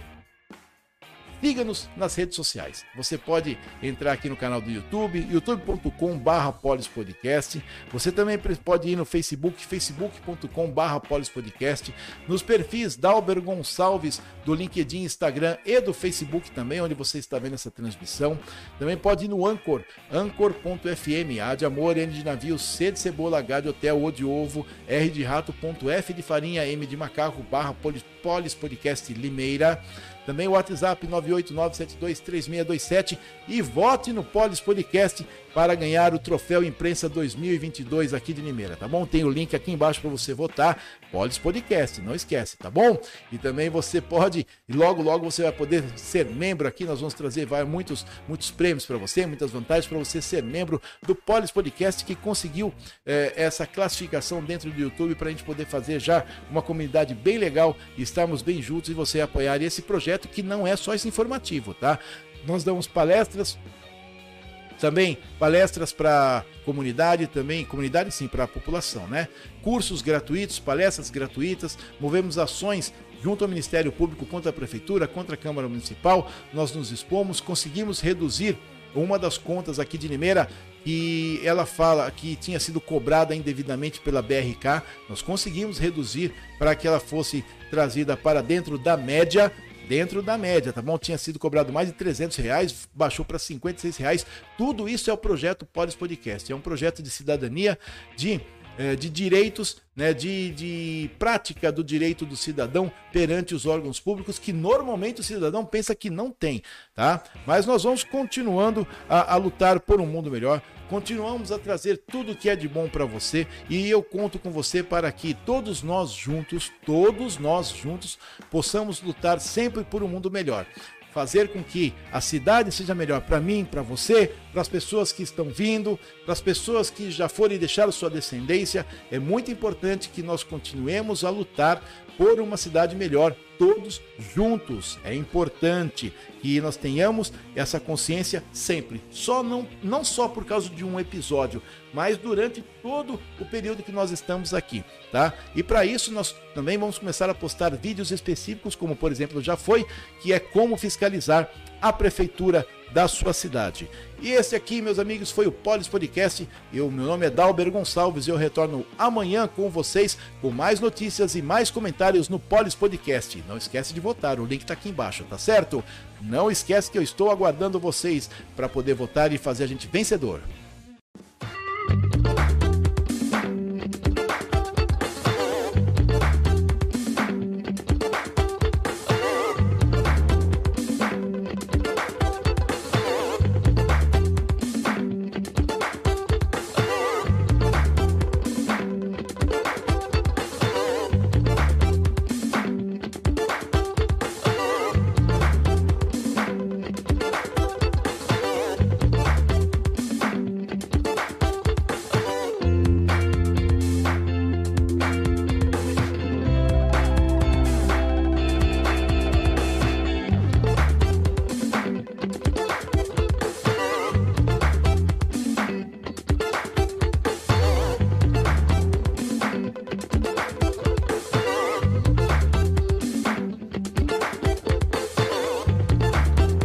Speaker 1: Siga-nos nas redes sociais. Você pode entrar aqui no canal do YouTube, youtube.com.br polispodcast. Você também pode ir no Facebook, facebook.com.br polispodcast. Nos perfis Dalber Gonçalves do LinkedIn, Instagram e do Facebook também, onde você está vendo essa transmissão. Também pode ir no Anchor, anchor.fm, A de amor, N de navio, C de cebola, H de hotel, O de ovo, R de rato, ponto F de farinha, M de macaco, barra Polis Podcast Limeira. Também o WhatsApp 989723627 e vote no Polis Podcast para ganhar o troféu Imprensa 2022 aqui de Limeira, tá bom? Tem o link aqui embaixo para você votar. Polis Podcast, não esquece, tá bom? E também você pode, e logo logo você vai poder ser membro aqui. Nós vamos trazer vai, muitos, muitos prêmios para você, muitas vantagens para você ser membro do Polis Podcast que conseguiu eh, essa classificação dentro do YouTube para a gente poder fazer já uma comunidade bem legal estarmos bem juntos e você apoiar esse projeto que não é só esse informativo, tá? Nós damos palestras também palestras para comunidade, também comunidade sim, para a população, né? Cursos gratuitos, palestras gratuitas, movemos ações junto ao Ministério Público contra a Prefeitura, contra a Câmara Municipal. Nós nos expomos, conseguimos reduzir uma das contas aqui de Limeira e ela fala que tinha sido cobrada indevidamente pela BRK. Nós conseguimos reduzir para que ela fosse trazida para dentro da média dentro da média, tá bom? Tinha sido cobrado mais de 300 reais, baixou para 56 reais. Tudo isso é o projeto Polis Podcast. É um projeto de cidadania, de de direitos, né, de, de prática do direito do cidadão perante os órgãos públicos, que normalmente o cidadão pensa que não tem, tá? Mas nós vamos continuando a, a lutar por um mundo melhor, continuamos a trazer tudo que é de bom para você e eu conto com você para que todos nós juntos, todos nós juntos, possamos lutar sempre por um mundo melhor fazer com que a cidade seja melhor para mim, para você, para as pessoas que estão vindo, para as pessoas que já foram e deixaram sua descendência. É muito importante que nós continuemos a lutar por uma cidade melhor, todos juntos. É importante que nós tenhamos essa consciência sempre, só não, não só por causa de um episódio, mas durante todo o período que nós estamos aqui, tá? E para isso nós também vamos começar a postar vídeos específicos, como por exemplo já foi, que é como fiscalizar a prefeitura da sua cidade. E esse aqui, meus amigos, foi o Polis Podcast. Eu, meu nome é Dalber Gonçalves e eu retorno amanhã com vocês com mais notícias e mais comentários no Polis Podcast. Não esquece de votar, o link está aqui embaixo, tá certo? Não esquece que eu estou aguardando vocês para poder votar e fazer a gente vencedor.